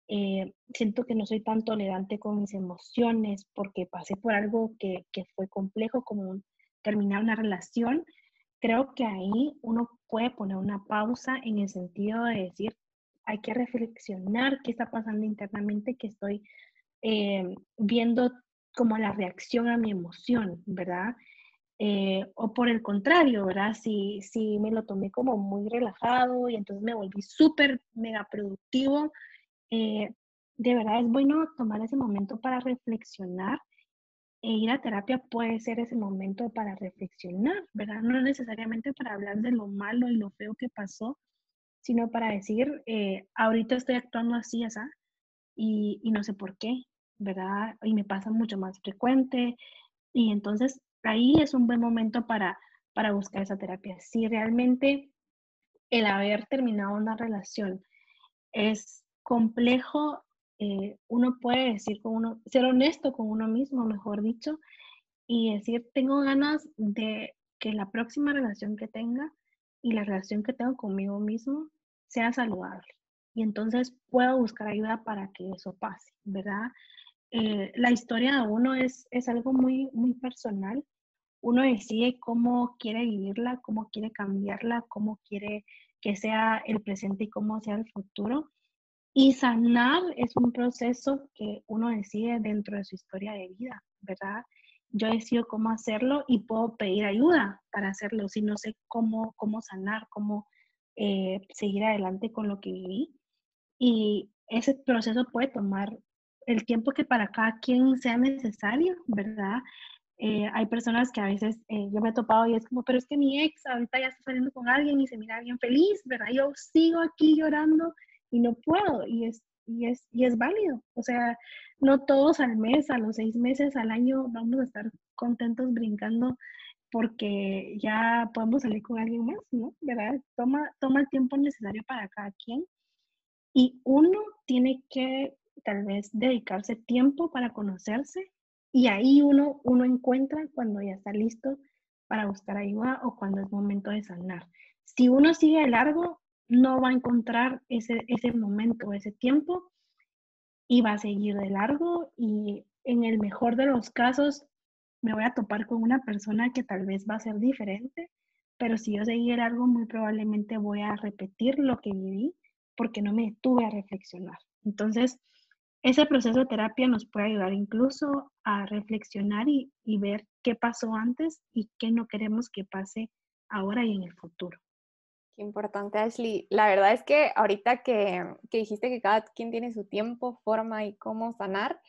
eh, siento que no soy tan tolerante con mis emociones porque pasé por algo que, que fue complejo como terminar una relación, creo que ahí uno puede poner una pausa en el sentido de decir, hay que reflexionar qué está pasando internamente, que estoy eh, viendo como la reacción a mi emoción, ¿verdad? Eh, o por el contrario, ¿verdad? Si, si me lo tomé como muy relajado y entonces me volví súper mega productivo, eh, de verdad es bueno tomar ese momento para reflexionar e ir a terapia puede ser ese momento para reflexionar, ¿verdad? No necesariamente para hablar de lo malo y lo feo que pasó, sino para decir, eh, ahorita estoy actuando así, esa, y, y no sé por qué, ¿verdad? Y me pasa mucho más frecuente. Y entonces ahí es un buen momento para, para buscar esa terapia. Si realmente el haber terminado una relación es complejo, eh, uno puede decir con uno, ser honesto con uno mismo, mejor dicho, y decir, tengo ganas de que la próxima relación que tenga y la relación que tengo conmigo mismo sea saludable. Y entonces puedo buscar ayuda para que eso pase, ¿verdad? Eh, la historia de uno es, es algo muy, muy personal. Uno decide cómo quiere vivirla, cómo quiere cambiarla, cómo quiere que sea el presente y cómo sea el futuro. Y sanar es un proceso que uno decide dentro de su historia de vida, ¿verdad? Yo decido cómo hacerlo y puedo pedir ayuda para hacerlo si no sé cómo, cómo sanar, cómo eh, seguir adelante con lo que viví. Y ese proceso puede tomar el tiempo que para cada quien sea necesario, ¿verdad? Eh, hay personas que a veces eh, yo me he topado y es como, pero es que mi ex ahorita ya está saliendo con alguien y se mira bien feliz, ¿verdad? Yo sigo aquí llorando y no puedo y es, y es, y es válido. O sea, no todos al mes, a los seis meses, al año vamos a estar contentos brincando porque ya podemos salir con alguien más, ¿no? ¿Verdad? Toma, toma el tiempo necesario para cada quien y uno tiene que tal vez dedicarse tiempo para conocerse y ahí uno, uno encuentra cuando ya está listo para buscar ayuda o cuando es momento de sanar. Si uno sigue de largo, no va a encontrar ese, ese momento, ese tiempo y va a seguir de largo y en el mejor de los casos me voy a topar con una persona que tal vez va a ser diferente, pero si yo seguí de largo muy probablemente voy a repetir lo que viví porque no me detuve a reflexionar. Entonces, ese proceso de terapia nos puede ayudar incluso a reflexionar y, ver qué pasó antes y qué no queremos que pase ahora y en el futuro. Qué importante, Ashley. La verdad es que ahorita que, dijiste que cada quien tiene su tiempo, forma y cómo sanar,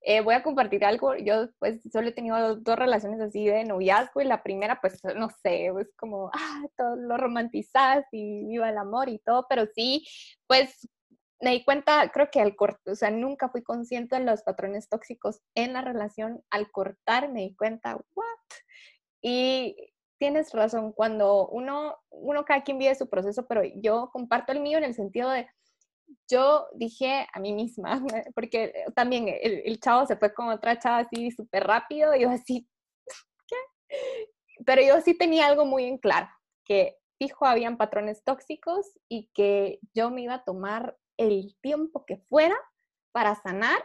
eh, voy a compartir algo. Yo pues solo he tenido dos, relaciones así de noviazgo y la primera pues no sé, es como, ah, todo lo romantizas y viva el amor y todo, pero sí, pues me di cuenta, creo que al cortar, o sea, nunca fui consciente de los patrones tóxicos en la relación. Al cortar me di cuenta, ¿what? Y tienes razón, cuando uno, uno cada quien vive su proceso, pero yo comparto el mío en el sentido de, yo dije a mí misma, [LAUGHS] porque también el, chavo se fue con otra chava así súper rápido, y yo así, ¿qué? Pero yo sí tenía algo muy en claro, que fijo habían patrones tóxicos y que yo me iba a tomar el tiempo que fuera para sanar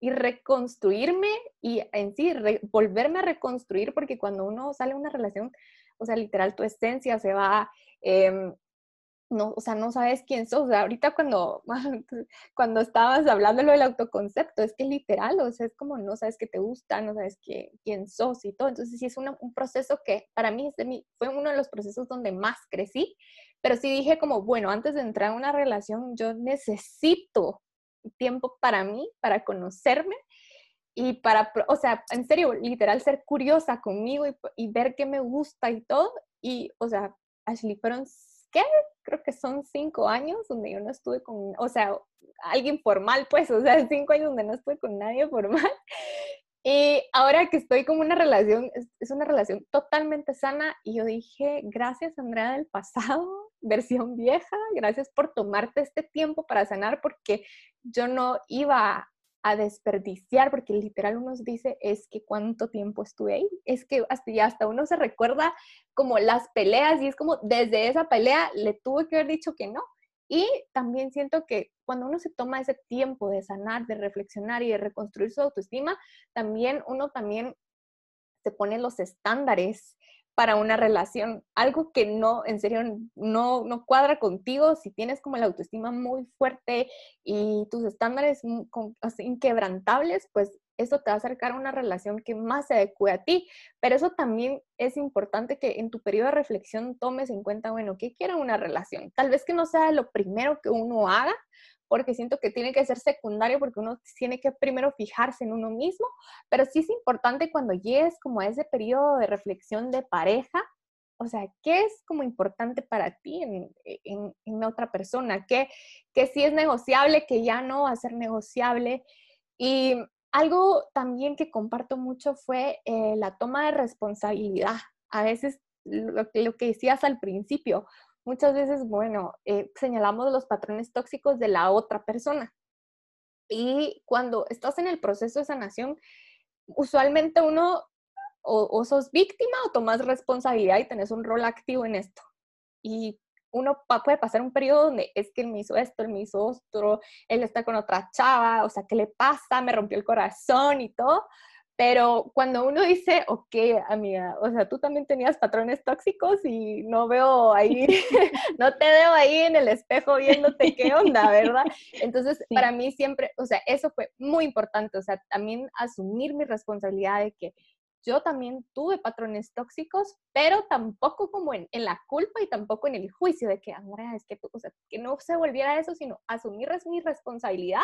y reconstruirme y en sí volverme a reconstruir, porque cuando uno sale de una relación, o sea, literal, tu esencia se va, em, no, o sea, no sabes quién sos. O sea, ahorita cuando, [LAUGHS] cuando estabas hablando lo del autoconcepto, es que literal, o sea, es como no sabes qué te gusta, no sabes qué, quién sos y todo. Entonces, sí es un proceso que para mí fue uno de los procesos donde más crecí, pero sí dije como, bueno, antes de entrar a una relación, yo necesito tiempo para mí, para conocerme y para, o sea, en serio, literal, ser curiosa conmigo y, ver qué me gusta y todo. Y, o sea, Ashley, fueron, ¿qué? Creo que son cinco años donde yo no estuve con, o sea, alguien formal, pues, o sea, cinco años donde no estuve con nadie formal. [LAUGHS] Y ahora que estoy con una relación, es, una relación totalmente sana y yo dije, gracias Andrea del pasado, versión vieja, gracias por tomarte este tiempo para sanar porque yo no iba a desperdiciar, porque literal uno dice, es que cuánto tiempo estuve ahí, es que hasta, ya hasta uno se recuerda como las peleas y es como desde esa pelea le tuve que haber dicho que no. Y también siento que cuando uno se toma ese tiempo de sanar, de reflexionar y de reconstruir su autoestima, también uno también se pone los estándares para una relación, algo que no, en serio, no, no cuadra contigo, si tienes como la autoestima muy fuerte y tus estándares inquebrantables, pues eso te va a acercar a una relación que más se adecue a ti. Pero eso también es importante que en tu periodo de reflexión tomes en cuenta, bueno, ¿qué quiere una relación? Tal vez que no sea lo primero que uno haga, porque siento que tiene que ser secundario porque uno tiene que primero fijarse en uno mismo, pero sí es importante cuando llegues como a ese periodo de reflexión de pareja, o sea, ¿qué es como importante para ti en, en, otra persona? ¿Qué, ¿Qué sí es negociable, que ya no va a ser negociable? Y algo también que comparto mucho fue eh, la toma de responsabilidad. A veces lo, lo, que decías al principio, muchas veces, bueno, eh, señalamos los patrones tóxicos de la otra persona. Y cuando estás en el proceso de sanación, usualmente uno o, sos víctima o tomas responsabilidad y tenés un rol activo en esto. y uno puede pasar un periodo donde es que él me hizo esto, él me hizo otro, él está con otra chava, o sea, ¿qué le pasa? Me rompió el corazón y todo. Pero cuando uno dice, ok, amiga, o sea, tú también tenías patrones tóxicos y no veo ahí, [LAUGHS] [LAUGHS] no te veo ahí en el espejo viéndote qué onda, ¿verdad? Entonces, para mí siempre, o sea, eso fue muy importante, o sea, también asumir mi responsabilidad de que yo también tuve patrones tóxicos, pero tampoco como en, la culpa y tampoco en el juicio de que, Andrea, es que, tú, o sea, que no se volviera eso, sino asumir mi responsabilidad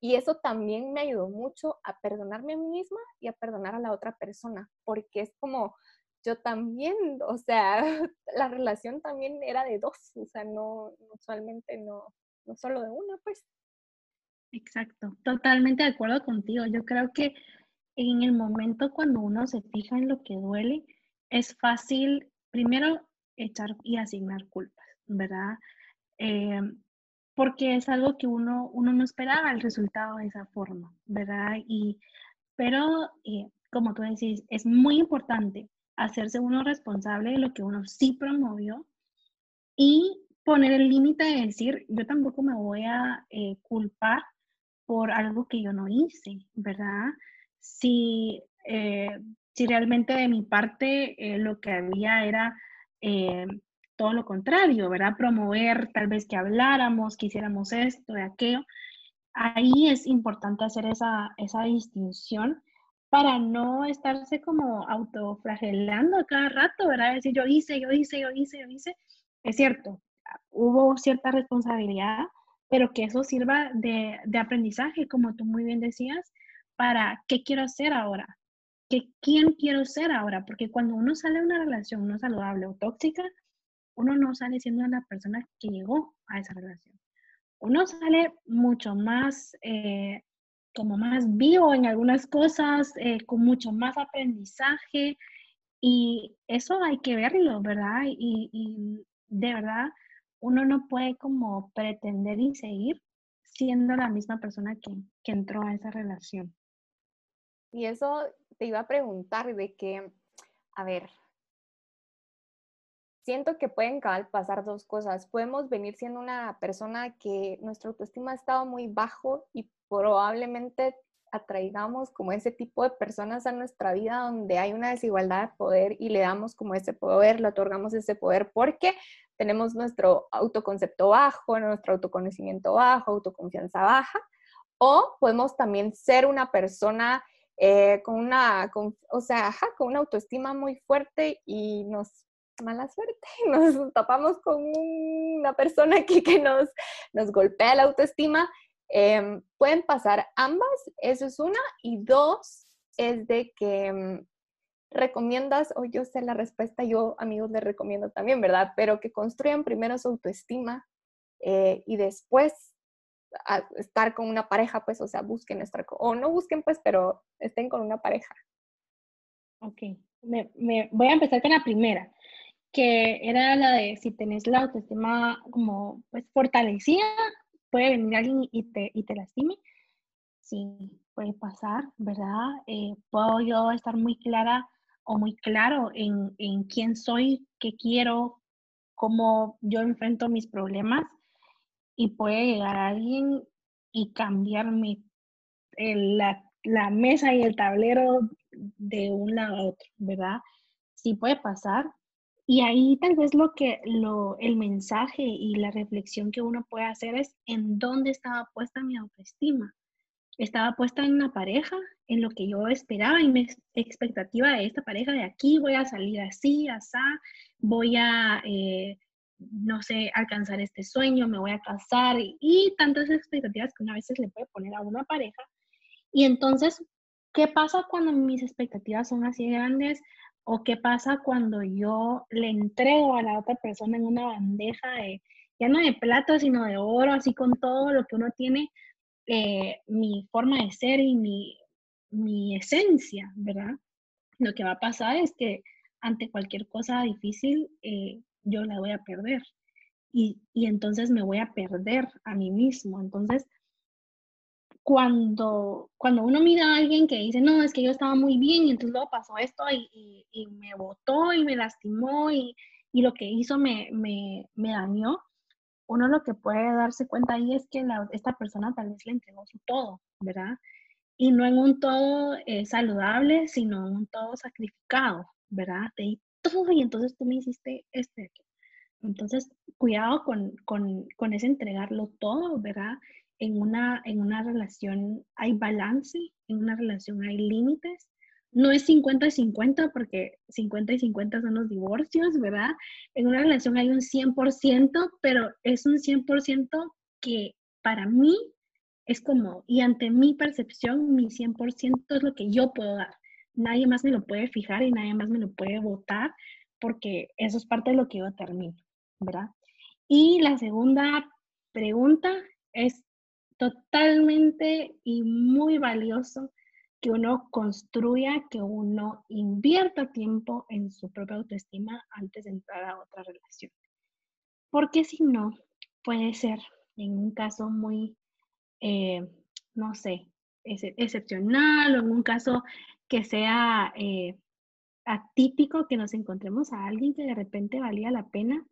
y eso también me ayudó mucho a perdonarme a mí misma y a perdonar a la otra persona, porque es como yo también, [LAUGHS] o sea, [LAUGHS] la relación también era de dos, o sea, no, usualmente no, no solo de una, pues. Exacto, totalmente de acuerdo contigo. Yo creo que en el momento cuando uno se fija en lo que duele, es fácil primero echar y asignar culpas, ¿verdad? Eh, porque es algo que uno, uno no esperaba el resultado de esa forma, ¿verdad? Y, pero, eh, como tú decís, es muy importante hacerse uno responsable de lo que uno sí promovió y poner el límite de decir, yo tampoco me voy a eh, culpar por algo que yo no hice, ¿verdad? Si, eh, si realmente de mi parte lo que había era todo lo contrario, ¿verdad? Promover tal vez que habláramos, que hiciéramos esto, de aquello. Ahí es importante hacer esa, esa distinción para no estarse como autoflagelando cada rato, ¿verdad? Decir yo hice, yo hice, yo hice, yo hice. Es cierto, hubo cierta responsabilidad, pero que eso sirva de, de aprendizaje, como tú muy bien decías, para qué quiero hacer ahora, ¿Qué, quién quiero ser ahora, porque cuando uno sale de una relación no saludable o tóxica, uno no sale siendo la persona que llegó a esa relación. Uno sale mucho más, eh, como más vivo en algunas cosas, eh, con mucho más aprendizaje y eso hay que verlo, ¿verdad? Y, de verdad, uno no puede como pretender y seguir siendo la misma persona que, que entró a esa relación. Y eso te iba a preguntar de que, a ver, siento que pueden pasar dos cosas. Podemos venir siendo una persona que nuestra autoestima ha estado muy bajo y probablemente atraigamos como ese tipo de personas a nuestra vida donde hay una desigualdad de poder y le damos como ese poder, le otorgamos ese poder porque tenemos nuestro autoconcepto bajo, nuestro autoconocimiento bajo, autoconfianza baja, o podemos también ser una persona eh, con una, o sea, con una autoestima muy fuerte y nos mala suerte, [LAUGHS] nos topamos con una persona que, que nos, nos golpea la autoestima. Em, pueden pasar ambas, eso es una, y dos es de que em, recomiendas, o yo sé la respuesta, yo amigos les recomiendo también, ¿verdad? Pero que construyan primero su autoestima eh, y después estar con una pareja, pues, o sea, busquen estar o no busquen, pues, pero estén con una pareja. Ok, me, me, voy a empezar con la primera que era la de si tenés la autoestima como pues fortalecida, puede venir alguien y te, y te lastime. Sí, puede pasar, ¿verdad? Eh, puedo yo estar muy clara o muy claro en, en quién soy, qué quiero, cómo yo enfrento mis problemas y puede llegar alguien y cambiarme la, la mesa y el tablero de un lado a otro, ¿verdad? Sí puede pasar, y ahí tal vez lo que, lo, el mensaje y la reflexión que uno puede hacer es en dónde estaba puesta mi autoestima. Estaba puesta en una pareja, en lo que yo esperaba y mi expectativa de esta pareja, de aquí voy a salir así, así, voy a, eh, no sé, alcanzar este sueño, me voy a casar y, y tantas expectativas que una vez le puede poner a una pareja. Y entonces, ¿qué pasa cuando mis expectativas son así grandes? ¿O qué pasa cuando yo le entrego a la otra persona en una bandeja de, ya no de plata, sino de oro, así con todo lo que uno tiene, eh, mi forma de ser y mi, mi esencia, ¿verdad? Lo que va a pasar es que ante cualquier cosa difícil, eh, yo la voy a perder. Y, y entonces me voy a perder a mí mismo. Entonces, cuando, cuando uno mira a alguien que dice, no, es que yo estaba muy bien y entonces luego pasó esto y, y, me botó y me lastimó y, y lo que hizo me, me, me dañó, uno lo que puede darse cuenta ahí es que esta persona tal vez le entregó su todo, ¿verdad? Y no en un todo eh, saludable, sino en un todo sacrificado, ¿verdad? Te di todo y entonces tú me hiciste este. Entonces, cuidado con, con, con ese entregarlo todo, ¿verdad? En una, en una relación hay balance, en una relación hay límites no es 50 y 50 porque 50 y 50 son los divorcios, ¿verdad? En una relación hay un 100%, pero es un 100% que para mí es como, y ante mi percepción, mi 100% es lo que yo puedo dar. Nadie más me lo puede fijar y nadie más me lo puede votar porque eso es parte de lo que yo termino, ¿verdad? Y la segunda pregunta es totalmente y muy valioso que uno construya, que uno invierta tiempo en su propia autoestima antes de entrar a otra relación. Porque si no, puede ser en un caso muy, eh, no sé, excepcional o en un caso que sea eh, atípico que nos encontremos a alguien que de repente valía la pena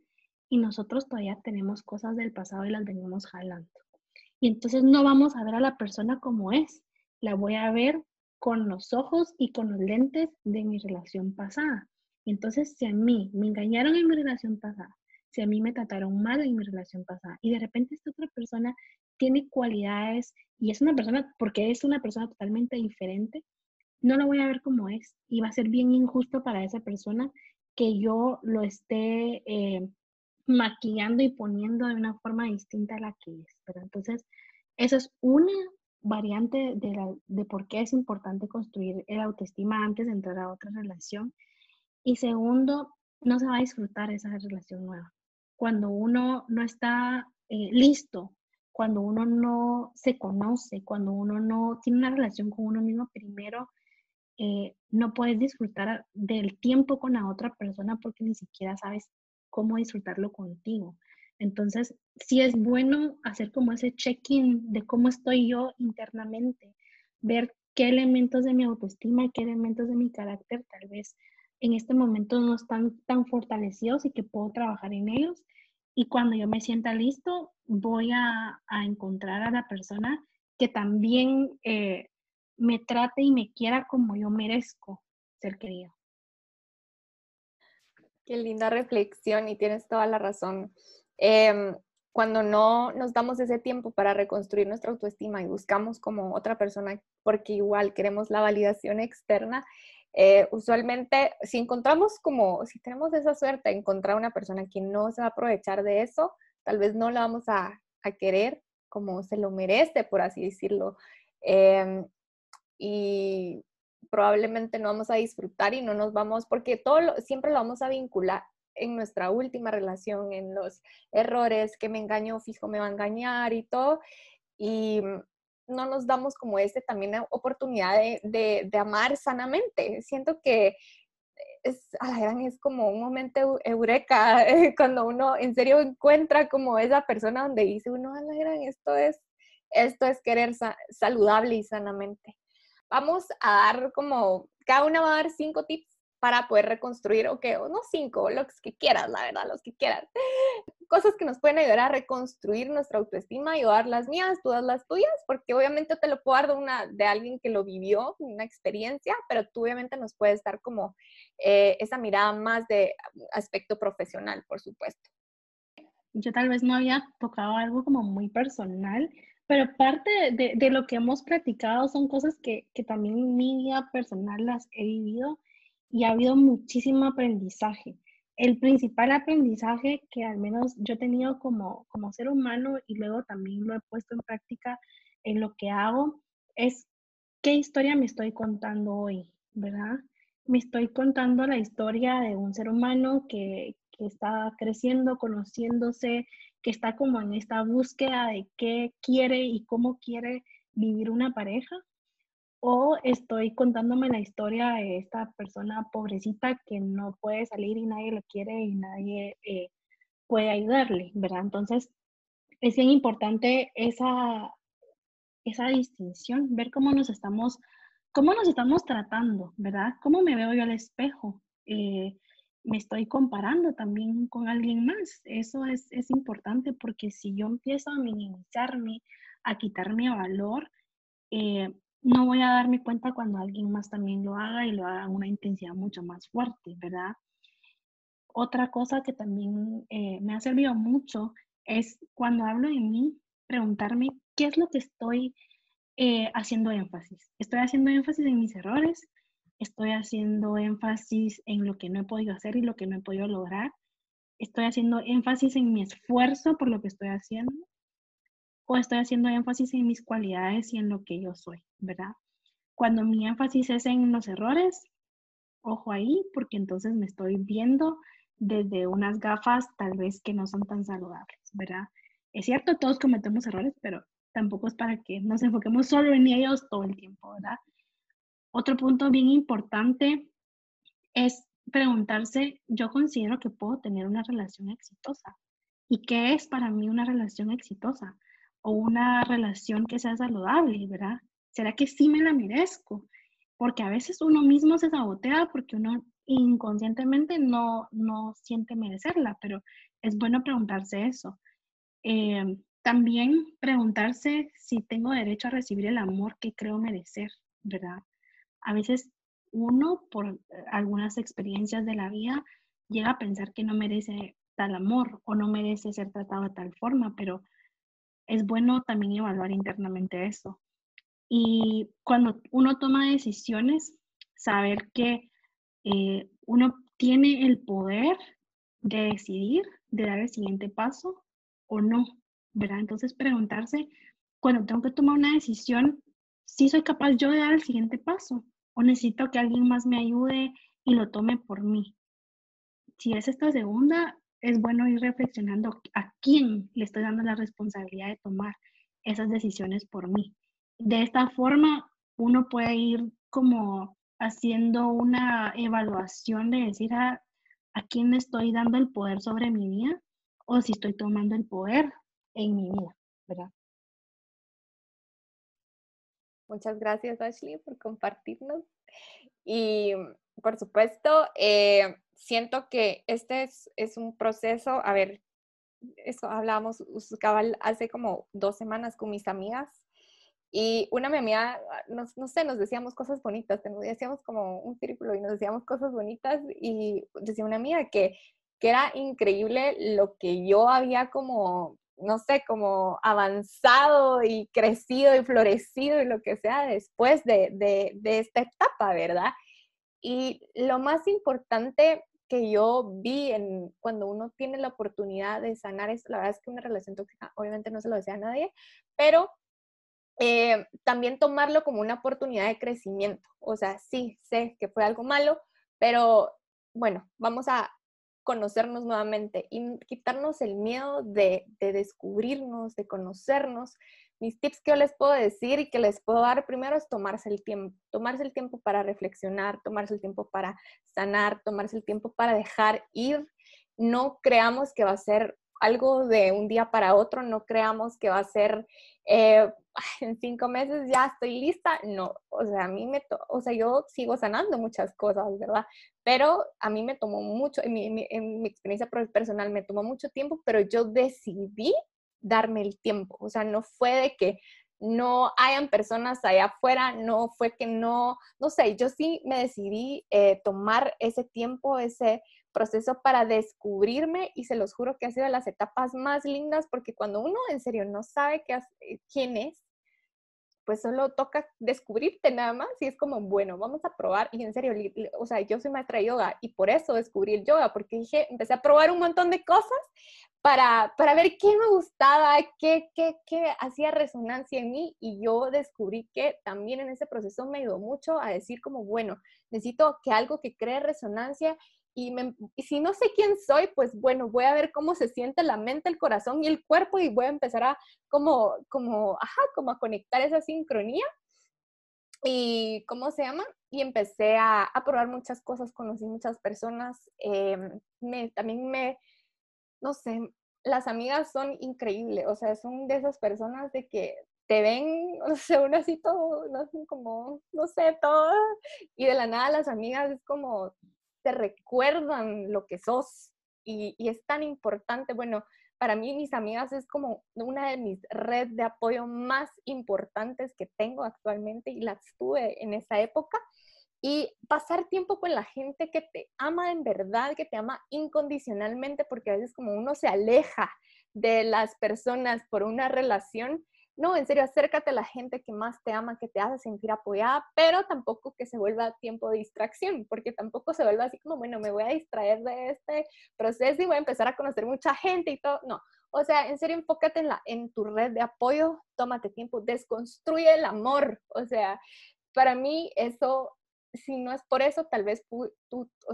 y nosotros todavía tenemos cosas del pasado y las venimos jalando. Y entonces no vamos a ver a la persona como es, la voy a ver con los ojos y con los lentes de mi relación pasada. Entonces, si a mí me engañaron en mi relación pasada, si a mí me trataron mal en mi relación pasada y de repente esta otra persona tiene cualidades y es una persona, porque es una persona totalmente diferente, no lo voy a ver como es y va a ser bien injusto para esa persona que yo lo esté eh, maquillando y poniendo de una forma distinta a la que es. Pero entonces, esa es una variante de, de por qué es importante construir el autoestima antes de entrar a otra relación. Y segundo, no se va a disfrutar esa relación nueva. Cuando uno no está eh, listo, cuando uno no se conoce, cuando uno no tiene una relación con uno mismo primero, eh, no puedes disfrutar del tiempo con la otra persona porque ni siquiera sabes cómo disfrutarlo contigo. Entonces, sí es bueno hacer como ese check-in de cómo estoy yo internamente, ver qué elementos de mi autoestima qué elementos de mi carácter tal vez en este momento no están tan fortalecidos y que puedo trabajar en ellos. Y cuando yo me sienta listo, voy a, encontrar a la persona que también eh, me trate y me quiera como yo merezco ser querido. Qué linda reflexión y tienes toda la razón. Em, cuando no nos damos ese tiempo para reconstruir nuestra autoestima y buscamos como otra persona porque igual queremos la validación externa, eh, usualmente si encontramos como, si tenemos esa suerte de encontrar una persona que no se va a aprovechar de eso, tal vez no la vamos a, a querer como se lo merece, por así decirlo. Em, y probablemente no vamos a disfrutar y no nos vamos, porque todo siempre lo vamos a vincular en nuestra última relación, en los errores, que me engañó, fijo, me va a engañar y todo. Y no nos damos como ese también oportunidad de, amar sanamente. Siento que es, a es como un momento eureka [LAUGHS] cuando uno en serio encuentra como esa persona donde dice uno, a la gran, esto es, esto es querer saludable y sanamente. Vamos a dar como, cada una va a dar cinco tips para poder reconstruir, o que, no cinco, los que quieras, la verdad, los que quieras. Cosas que nos pueden ayudar a reconstruir nuestra autoestima, y dar las mías, todas las tuyas, porque obviamente te lo puedo dar de, una, de alguien que lo vivió, una experiencia, pero tú obviamente nos puedes dar como eh, esa mirada más de aspecto profesional, por supuesto. Yo tal vez no había tocado algo como muy personal, pero parte de, de lo que hemos practicado son cosas que, que también en mi vida personal las he vivido y ha habido muchísimo aprendizaje. El principal aprendizaje que al menos yo he tenido como, como ser humano y luego también lo he puesto en práctica en lo que hago es qué historia me estoy contando hoy, ¿verdad? Me estoy contando la historia de un ser humano que, que está creciendo, conociéndose, que está como en esta búsqueda de qué quiere y cómo quiere vivir una pareja, o estoy contándome la historia de esta persona pobrecita que no puede salir y nadie lo quiere y nadie eh, puede ayudarle, ¿verdad? Entonces, es bien importante esa, esa distinción, ver cómo nos estamos, cómo nos estamos tratando, ¿verdad? ¿Cómo me veo yo al espejo? Eh, me estoy comparando también con alguien más. Eso es, es importante porque si yo empiezo a minimizarme, a quitarme valor, eh, no voy a darme cuenta cuando alguien más también lo haga y lo haga en una intensidad mucho más fuerte, ¿verdad? Otra cosa que también eh, me ha servido mucho es cuando hablo de mí, preguntarme qué es lo que estoy eh, haciendo énfasis. Estoy haciendo énfasis en mis errores, estoy haciendo énfasis en lo que no he podido hacer y lo que no he podido lograr. Estoy haciendo énfasis en mi esfuerzo por lo que estoy haciendo o estoy haciendo énfasis en mis cualidades y en lo que yo soy, ¿verdad? Cuando mi énfasis es en los errores, ojo ahí, porque entonces me estoy viendo desde unas gafas tal vez que no son tan saludables, ¿verdad? Es cierto, todos cometemos errores, pero tampoco es para que nos enfoquemos solo en ellos todo el tiempo, ¿verdad? Otro punto bien importante es preguntarse, yo considero que puedo tener una relación exitosa. ¿Y qué es para mí una relación exitosa? O una relación que sea saludable, ¿verdad? ¿Será que sí me la merezco? Porque a veces uno mismo se sabotea porque uno inconscientemente no, no siente merecerla, pero es bueno preguntarse eso. Eh, también preguntarse si tengo derecho a recibir el amor que creo merecer, ¿verdad? A veces uno, por eh, algunas experiencias de la vida, llega a pensar que no merece tal amor o no merece ser tratado de tal forma, pero es bueno también evaluar internamente eso. Y cuando uno toma decisiones, saber que eh, uno tiene el poder de decidir, de dar el siguiente paso o no, ¿verdad? Entonces preguntarse, cuando tengo que tomar una decisión, si soy capaz yo de dar el siguiente paso o necesito que alguien más me ayude y lo tome por mí. Si es esta segunda, es bueno ir reflexionando a quién le estoy dando la responsabilidad de tomar esas decisiones por mí. De esta forma, uno puede ir como haciendo una evaluación de decir a, a quién le estoy dando el poder sobre mi vida o si estoy tomando el poder en mi vida, ¿verdad? Muchas gracias, Ashley, por compartirnos. Y por supuesto, eh, siento que este es, es, un proceso, a ver, eso hablábamos hace como dos semanas con mis amigas y una mi amiga, nos, no sé, nos decíamos cosas bonitas, decíamos como un círculo y nos decíamos cosas bonitas y decía una amiga que, que era increíble lo que yo había como no sé, como avanzado y crecido y florecido y lo que sea después de, de, esta etapa, ¿verdad? Y lo más importante que yo vi en, cuando uno tiene la oportunidad de sanar es, la verdad es que una relación tóxica, obviamente no se lo desea a nadie, pero eh, también tomarlo como una oportunidad de crecimiento. O sea, sí, sé que fue algo malo, pero bueno, vamos a conocernos nuevamente y quitarnos el miedo de, descubrirnos, de conocernos. Mis tips que yo les puedo decir y que les puedo dar primero es tomarse el tiempo, tomarse el tiempo para reflexionar, tomarse el tiempo para sanar, tomarse el tiempo para dejar ir. No creamos que va a ser algo de un día para otro, no creamos que va a ser eh, [LAUGHS] en cinco meses ya estoy lista. No, o sea, a mí me, o sea, yo sigo sanando muchas cosas, ¿verdad? Pero a mí me tomó mucho, en mi, en mi experiencia personal me tomó mucho tiempo, pero yo decidí darme el tiempo. O sea, no fue de que no hayan personas allá afuera, no fue que no, no sé, yo sí me decidí eh, tomar ese tiempo, ese proceso para descubrirme y se los juro que ha sido de las etapas más lindas porque cuando uno en serio no sabe qué, eh, quién es, pues solo toca descubrirte nada más y es como, bueno, vamos a probar. Y en serio, o sea, yo soy maestra de yoga y por eso descubrí el yoga, porque dije, empecé a probar un montón de cosas para, para ver qué me gustaba, qué, qué, qué hacía resonancia en mí y yo descubrí que también en ese proceso me ayudó mucho a decir como, bueno, necesito que algo que cree resonancia y, si no sé quién soy, pues bueno, voy a ver cómo se siente la mente, el corazón y el cuerpo y voy a empezar a como, como, ajá, como a conectar esa sincronía. Y, ¿cómo se llama? Y empecé a, a probar muchas cosas, conocí muchas personas. Em, me, también me, no sé, las amigas son increíbles, o sea, son de esas personas de que te ven, [LAUGHS] o sea, uno así todo, no como, no sé, todo, y de la nada las amigas es como, te recuerdan lo que sos y, y es tan importante, bueno, para mí mis amigas es como una de mis redes de apoyo más importantes que tengo actualmente y las tuve en esa época. Y pasar tiempo con la gente que te ama en verdad, que te ama incondicionalmente, porque a veces como uno se aleja de las personas por una relación, no, en serio, acércate a la gente que más te ama, que te hace sentir apoyada, pero tampoco que se vuelva tiempo de distracción, porque tampoco se vuelva así como, bueno, me voy a distraer de este proceso y voy a empezar a conocer mucha gente y todo. No, o sea, en serio, enfócate en, la, en tu red de apoyo, tómate tiempo, desconstruye el amor. O sea, para mí eso si no es por eso, tal vez tú,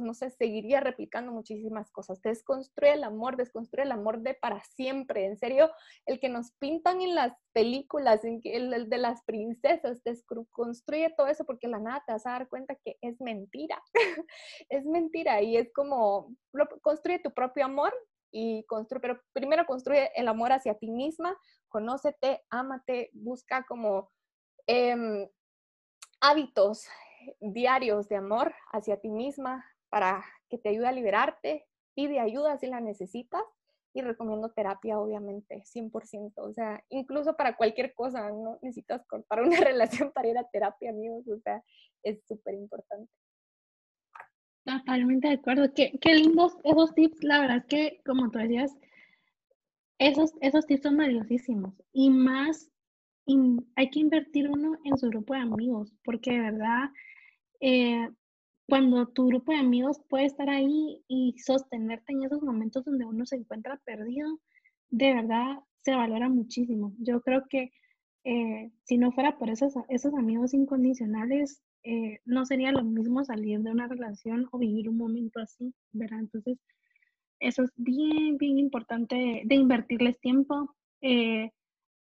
no sé, seguiría replicando muchísimas cosas. Desconstruye el amor, desconstruye el amor de para siempre. En serio, el que nos pintan en las películas, en que el, de las princesas, desconstruye todo eso porque la nada te vas a dar cuenta que es mentira. [LAUGHS] es mentira y es como, construye tu propio amor y construye, pero primero construye el amor hacia ti misma, conócete, ámate, busca como... Em, hábitos diarios de amor hacia ti misma para que te ayude a liberarte. Pide ayuda si la necesitas y recomiendo terapia, obviamente, 100%. O sea, incluso para cualquier cosa, no necesitas cortar una [LAUGHS] relación para ir a terapia, amigos. O sea, es súper importante. Totalmente de acuerdo. Qué, qué lindos esos tips. La verdad es que, como tú decías, esos, esos tips son valiosísimos. Y más, hay que invertir uno en su grupo de amigos, porque de verdad eh, cuando tu grupo de amigos puede estar ahí y sostenerte en esos momentos donde uno se encuentra perdido, de verdad se valora muchísimo. Yo creo que eh, si no fuera por esos, esos amigos incondicionales, eh, no sería lo mismo salir de una relación o vivir un momento así, ¿verdad? Entonces, eso es bien, bien importante de invertirles tiempo.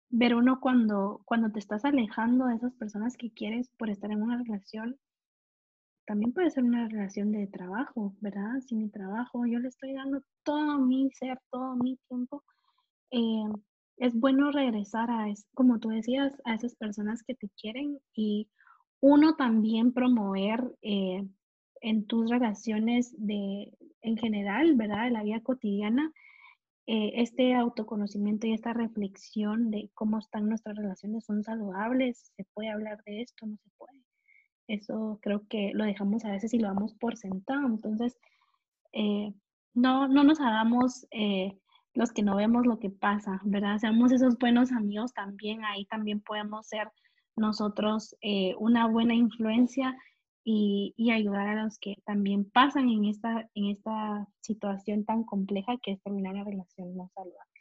ver uno cuando, cuando te estás alejando de esas personas que quieres por estar en una relación, también puede ser una relación de trabajo, ¿verdad? Si mi trabajo, yo le estoy dando todo mi ser, todo mi tiempo, eh, es bueno regresar a, como tú decías, a esas personas que te quieren y uno también promover eh, en tus relaciones de, en general, ¿verdad? De la vida cotidiana, eh, este autoconocimiento y esta reflexión de cómo están nuestras relaciones, son saludables, se puede hablar de esto, no se puede. Eso creo que lo dejamos a veces y lo damos por sentado. Entonces, eh, no, no nos hagamos eh, los que no vemos lo que pasa, ¿verdad? Seamos esos buenos amigos también. Ahí también podemos ser nosotros eh, una buena influencia y, y, ayudar a los que también pasan en esta, en esta situación tan compleja que es terminar una relación no saludable.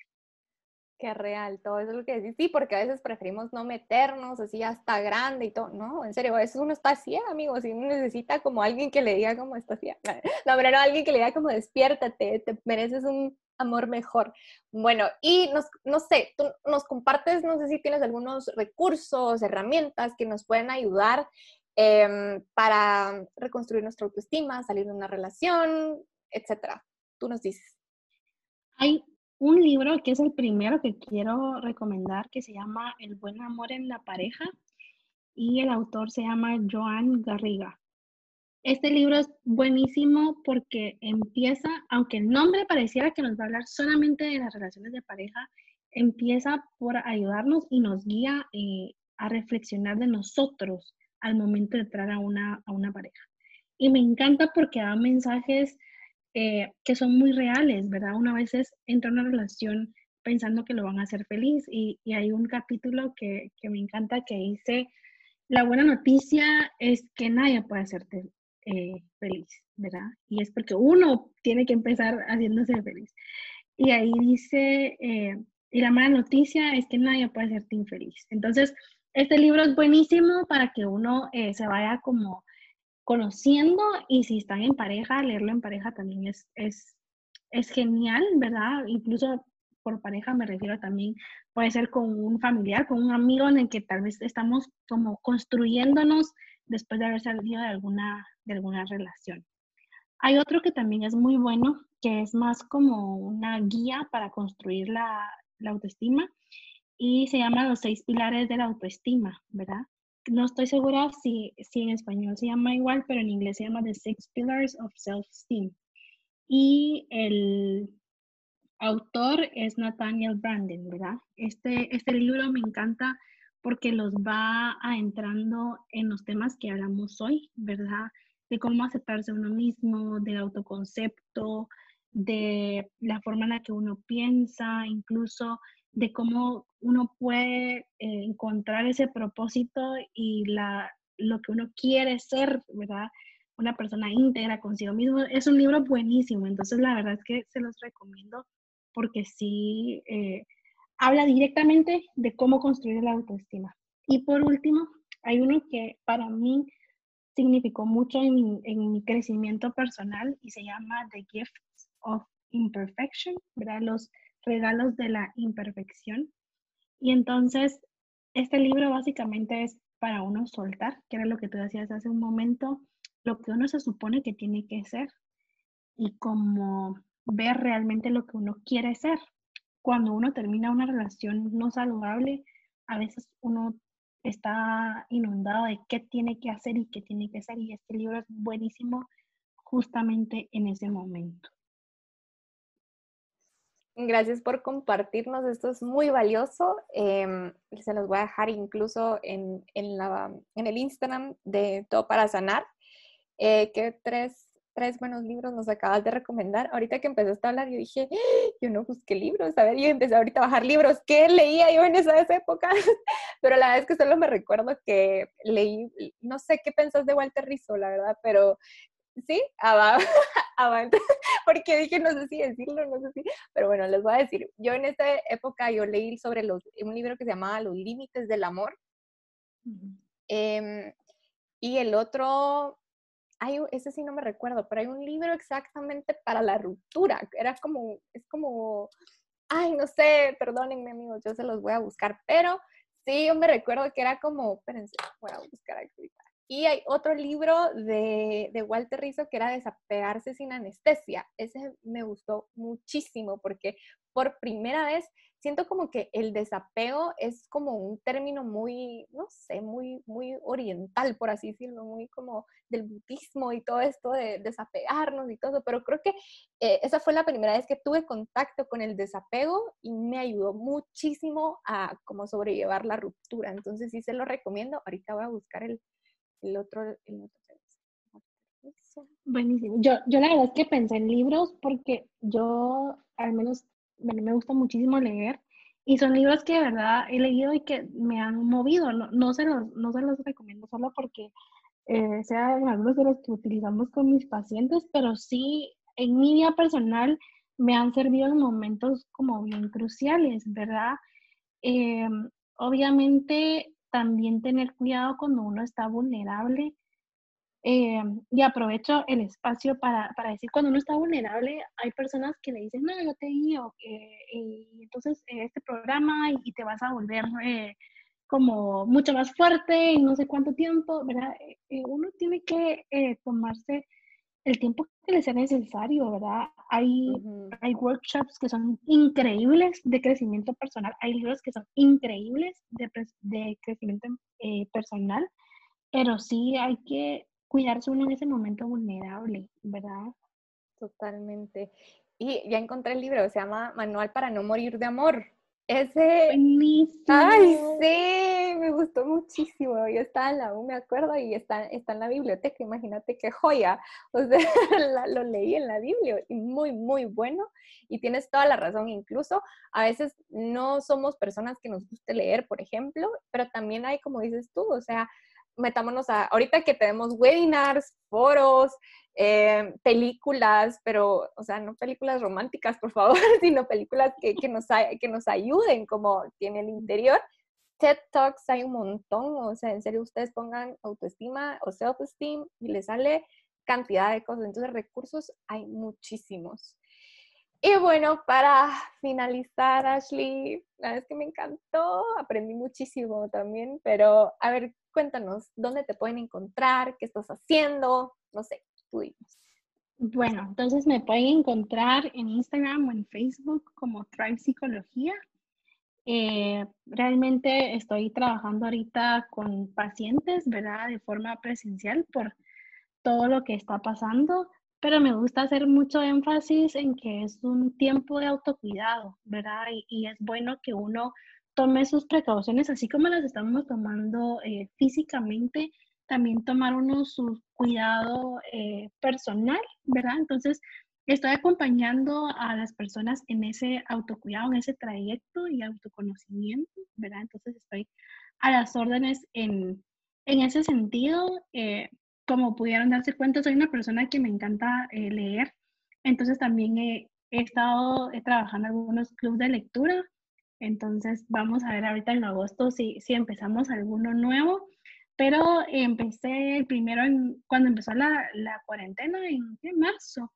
Qué real, todo eso es lo que decís. Sí, porque a veces preferimos no meternos así hasta grande y todo. No, en serio, a veces uno está así, amigos, y uno necesita como alguien que le diga como está así. [LAUGHS] No, pero no, alguien que le diga como despiértate, te mereces un amor mejor. Bueno, y nos, no sé, tú nos compartes, no sé si tienes algunos recursos, herramientas que nos pueden ayudar em, para reconstruir nuestra autoestima, salir de una relación, etcétera. Tú nos dices. Hay un libro que es el primero que quiero recomendar, que se llama El buen amor en la pareja, y el autor se llama Joan Garriga. Este libro es buenísimo porque empieza, aunque el nombre pareciera que nos va a hablar solamente de las relaciones de pareja, empieza por ayudarnos y nos guía eh, a reflexionar de nosotros al momento de entrar a una, a una pareja. Y me encanta porque da mensajes eh, que son muy reales, ¿verdad? Una vez entra en una relación pensando que lo van a hacer feliz y, hay un capítulo que, me encanta que dice, la buena noticia es que nadie puede hacerte eh, feliz, ¿verdad? Y es porque uno tiene que empezar haciéndose feliz. Y ahí dice, eh, y la mala noticia es que nadie puede hacerte infeliz. Entonces, este libro es buenísimo para que uno se vaya como conociendo y si están en pareja, leerlo en pareja también es, es, es genial, ¿verdad? Incluso por pareja me refiero también, puede ser con un familiar, con un amigo en el que tal vez estamos como construyéndonos después de haber salido de alguna, de alguna relación. Hay otro que también es muy bueno, que es más como una guía para construir la, la autoestima y se llama Los seis pilares de la autoestima, ¿verdad? No estoy segura si, si en español se llama igual, pero en inglés se llama The Six Pillars of Self-Esteem. Y el autor es Nathaniel Branden, ¿verdad? Este, este libro me encanta porque los va entrando en los temas que hablamos hoy, ¿verdad? De cómo aceptarse uno mismo, del autoconcepto, de la forma en la que uno piensa, incluso de cómo uno puede eh, encontrar ese propósito y la, lo que uno quiere ser, ¿verdad? Una persona íntegra consigo mismo. Es un libro buenísimo, entonces la verdad es que se los recomiendo porque sí eh, habla directamente de cómo construir la autoestima. Y por último, hay uno que para mí significó mucho en mi, en mi crecimiento personal y se llama The Gifts of Imperfection, ¿verdad? Los regalos de la imperfección. Y entonces, este libro básicamente es para uno soltar, que era lo que tú decías hace un momento, lo que uno se supone que tiene que ser y como ver realmente lo que uno quiere ser. Cuando uno termina una relación no saludable, a veces uno está inundado de qué tiene que hacer y qué tiene que ser. Y este libro es buenísimo justamente en ese momento. Gracias por compartirnos, esto es muy valioso. Em, se los voy a dejar incluso en, en, la, en el Instagram de Todo para Sanar. Eh, ¿Qué tres, tres buenos libros nos acabas de recomendar? Ahorita que empezaste a hablar, yo dije, ¡Ah! yo no busqué libros, a ver, yo empecé ahorita a bajar libros. ¿Qué leía yo en esa, esa época? [LAUGHS] pero la verdad es que solo me recuerdo que leí, no sé qué pensás de Walter Rizzo, la verdad, pero sí, abajo, [LAUGHS] porque dije, no sé si decirlo, no sé si, pero bueno, les voy a decir, yo en esta época yo leí sobre los, un libro que se llamaba Los Límites del Amor, em, y el otro, hay, ese sí no me recuerdo, pero hay un libro exactamente para la ruptura, era como, es como, ay, no sé, perdónenme amigos, yo se los voy a buscar, pero sí, yo me recuerdo que era como, espérense, voy a buscar aquí. Y hay otro libro de, de, Walter Rizzo que era Desapegarse sin anestesia. Ese me gustó muchísimo porque por primera vez siento como que el desapego es como un término muy, no sé, muy, muy oriental, por así decirlo, muy como del budismo y todo esto de desapegarnos y todo, pero creo que eh, esa fue la primera vez que tuve contacto con el desapego y me ayudó muchísimo a como sobrellevar la ruptura. Entonces sí se lo recomiendo. Ahorita voy a buscar el, el otro, el otro Buenísimo. Yo, yo la verdad es que pensé en libros porque yo al menos me gusta muchísimo leer y son libros que de verdad he leído y que me han movido. No, no, se, los, no se los recomiendo solo porque eh, sean algunos de los que utilizamos con mis pacientes, pero sí en mi vida personal me han servido en momentos como bien cruciales, ¿verdad? Eh, obviamente también tener cuidado cuando uno está vulnerable. Eh, y aprovecho el espacio para, para, decir, cuando uno está vulnerable, hay personas que le dicen, no, yo te guío, eh, y entonces eh, este programa y, te vas a volver como mucho más fuerte y no sé cuánto tiempo, ¿verdad? uno tiene que tomarse el tiempo que le sea necesario, ¿verdad? Hay, hay workshops que son increíbles de crecimiento personal, hay libros que son increíbles de, de crecimiento eh, personal, pero sí hay que cuidarse uno en ese momento vulnerable, ¿verdad? Totalmente. Y ya encontré el libro, se llama Manual para no morir de amor. Ese. Buenísimo. Ay, sí, me gustó muchísimo. Yo estaba en la U, me acuerdo, y está, está en la biblioteca. Imagínate qué joya. O sea, [LAUGHS] lo leí en la Biblia y muy, muy bueno. Y tienes toda la razón. Incluso a veces no somos personas que nos guste leer, por ejemplo, pero también hay, como dices tú, o sea, metámonos a, ahorita que tenemos webinars, foros, eh, películas, pero, o sea, no películas románticas, por favor, [LAUGHS] sino películas que, que, nos, que nos ayuden como tiene el interior. TED Talks hay un montón, o sea, en serio, ustedes pongan autoestima o self-esteem y les sale cantidad de cosas. Entonces, recursos hay muchísimos. Y bueno, para finalizar, Ashley, la es que me encantó, aprendí muchísimo también, pero a ver, cuéntanos, ¿dónde te pueden encontrar? ¿Qué estás haciendo? No sé, tú dices. Bueno, entonces me pueden encontrar en Instagram o en Facebook como Tribe Psicología. Eh, realmente estoy trabajando ahorita con pacientes, ¿verdad? De forma presencial por todo lo que está pasando, pero me gusta hacer mucho énfasis en que es un tiempo de autocuidado, ¿verdad? Y, es bueno que uno tome sus precauciones, así como las estamos tomando eh, físicamente, también tomar uno su cuidado eh, personal, ¿verdad? Entonces, estoy acompañando a las personas en ese autocuidado, en ese trayecto y autoconocimiento, ¿verdad? Entonces estoy a las órdenes en, en ese sentido. Eh, como pudieron darse cuenta, soy una persona que me encanta eh, leer, entonces también he, he estado trabajando en algunos clubes de lectura, entonces vamos a ver ahorita en agosto si, si empezamos alguno nuevo. Pero empecé el primero cuando empezó la, la cuarentena en, en marzo.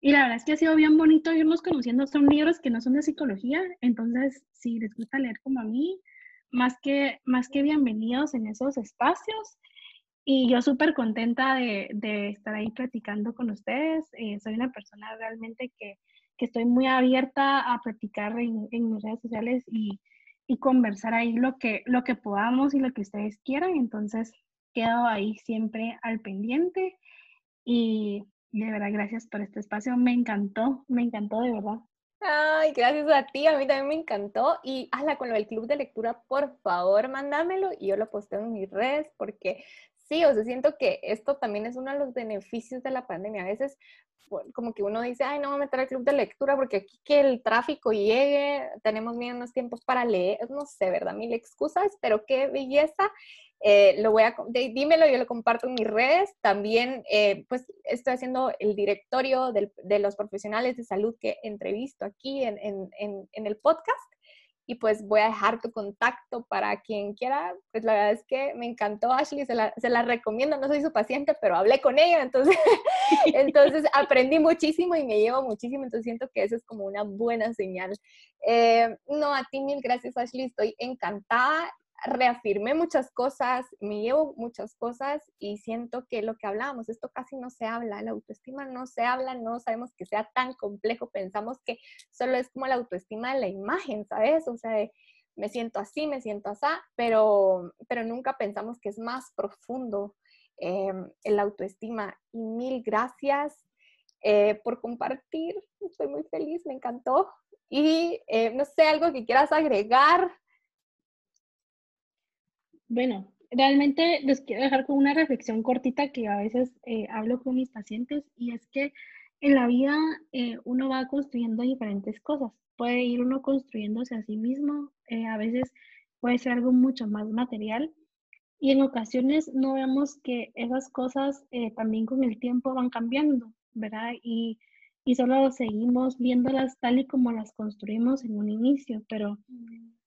Y la verdad es que ha sido bien bonito irnos conociendo. Son libros que no son de psicología, entonces si les gusta leer como a mí, más que, más que bienvenidos en esos espacios. Y yo súper contenta de, de, estar ahí platicando con ustedes. Eh, soy una persona realmente que, que, estoy muy abierta a platicar en, en mis redes sociales y, y, conversar ahí lo que, lo que podamos y lo que ustedes quieran. Entonces, quedo ahí siempre al pendiente. Y de verdad, gracias por este espacio. Me encantó, me encantó de verdad. Ay, gracias a ti, a mí también me encantó. Y hazla con lo del club de lectura, por favor, mándamelo y yo lo posteo en mis redes porque sí, o sea, siento que esto también es uno de los beneficios de la pandemia. A veces como que uno dice, ay, no voy a meter al club de lectura porque aquí que el tráfico llegue, tenemos menos tiempos para leer, no sé, ¿verdad? Mil excusas, pero qué belleza eh, lo voy a, dímelo, yo lo comparto en mis redes. También, eh, pues, estoy haciendo el directorio de los profesionales de salud que entrevisto aquí en, en, en, el podcast. Y pues voy a dejar tu contacto para quien quiera. Pues la verdad es que me encantó Ashley, se la, se la recomiendo. No soy su paciente, pero hablé con ella, entonces, [LAUGHS] entonces aprendí muchísimo y me llevo muchísimo. Entonces siento que eso es como una buena señal. Eh, no, a ti mil gracias Ashley, estoy encantada reafirmé muchas cosas, me llevo muchas cosas y siento que lo que hablábamos, esto casi no se habla, la autoestima no se habla, no sabemos que sea tan complejo, pensamos que solo es como la autoestima de la imagen, ¿sabes? O sea, me siento así, me siento así, pero, pero nunca pensamos que es más profundo eh, el autoestima. Y mil gracias eh, por compartir, estoy muy feliz, me encantó. Y eh, no sé, algo que quieras agregar bueno, realmente les quiero dejar con una reflexión cortita que a veces eh, hablo con mis pacientes y es que en la vida eh, uno va construyendo diferentes cosas. Puede ir uno construyéndose a sí mismo, eh, a veces puede ser algo mucho más material y en ocasiones no vemos que esas cosas también con el tiempo van cambiando, ¿verdad? Y, y solo seguimos viéndolas tal y como las construimos en un inicio, pero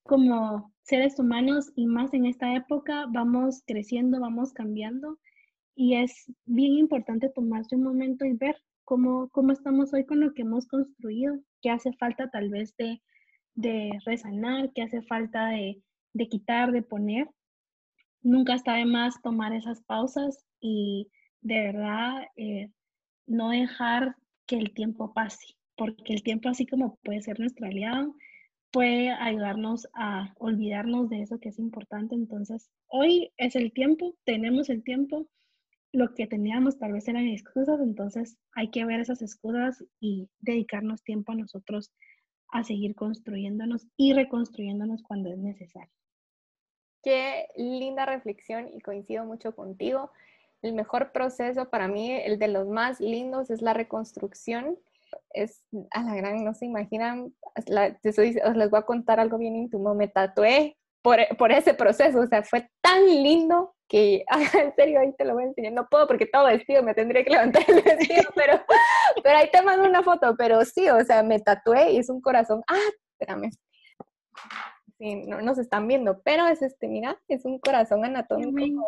como seres humanos y más en esta época vamos creciendo, vamos cambiando y es bien importante tomarse un momento y ver cómo, cómo estamos hoy con lo que hemos construido, qué hace falta tal vez de, de resanar, qué hace falta de, de quitar, de poner. Nunca está de más tomar esas pausas y de verdad eh, no dejar que el tiempo pase, porque el tiempo así como puede ser nuestro aliado, puede ayudarnos a olvidarnos de eso que es importante. Entonces, hoy es el tiempo, tenemos el tiempo. Lo que teníamos tal vez eran excusas, entonces hay que ver esas excusas y dedicarnos tiempo a nosotros a seguir construyéndonos y reconstruyéndonos cuando es necesario. Qué linda reflexión y coincido mucho contigo. El mejor proceso para mí, el de los más lindos, es la reconstrucción es a la gran, no se imaginan, la, les voy a contar algo bien íntimo, me tatué por, por, ese proceso, o sea, fue tan lindo que, [LAUGHS] en serio, ahí te lo voy a enseñar, no puedo porque todo vestido, me tendría que levantar el vestido, [LAUGHS] pero, pero ahí te mando una foto, pero sí, o sea, me tatué y es un corazón, ah, espérame, sí, no nos están viendo, pero es este, mira, es un corazón anatómico,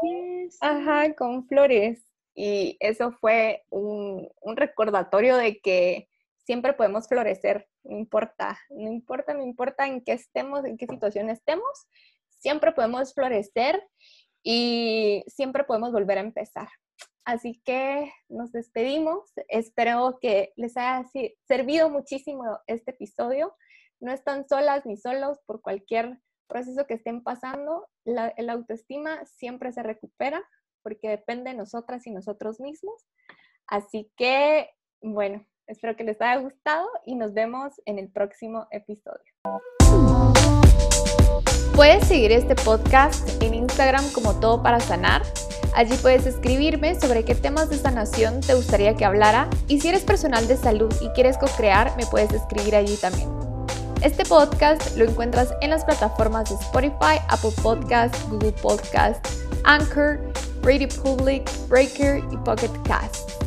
ajá, con flores, y eso fue un, un recordatorio de que siempre podemos florecer, no importa, no importa, no importa en qué estemos, en qué situación estemos, siempre podemos florecer y siempre podemos volver a empezar. Así que nos despedimos. Espero que les haya servido muchísimo este episodio. no están solas ni solos por cualquier proceso que estén pasando. La, autoestima siempre se recupera porque depende de nosotras y nosotros mismos. Así que, bueno, espero que les haya gustado y nos vemos en el próximo episodio. Puedes seguir este podcast en Instagram como Todo para Sanar. Allí puedes escribirme sobre qué temas de sanación te gustaría que hablara y si eres personal de salud y quieres co-crear, me puedes escribir allí también. Este podcast lo encuentras en las plataformas de Spotify, Apple Podcast, Google Podcast, Anchor, Radio Public, Breaker y Pocket Cast.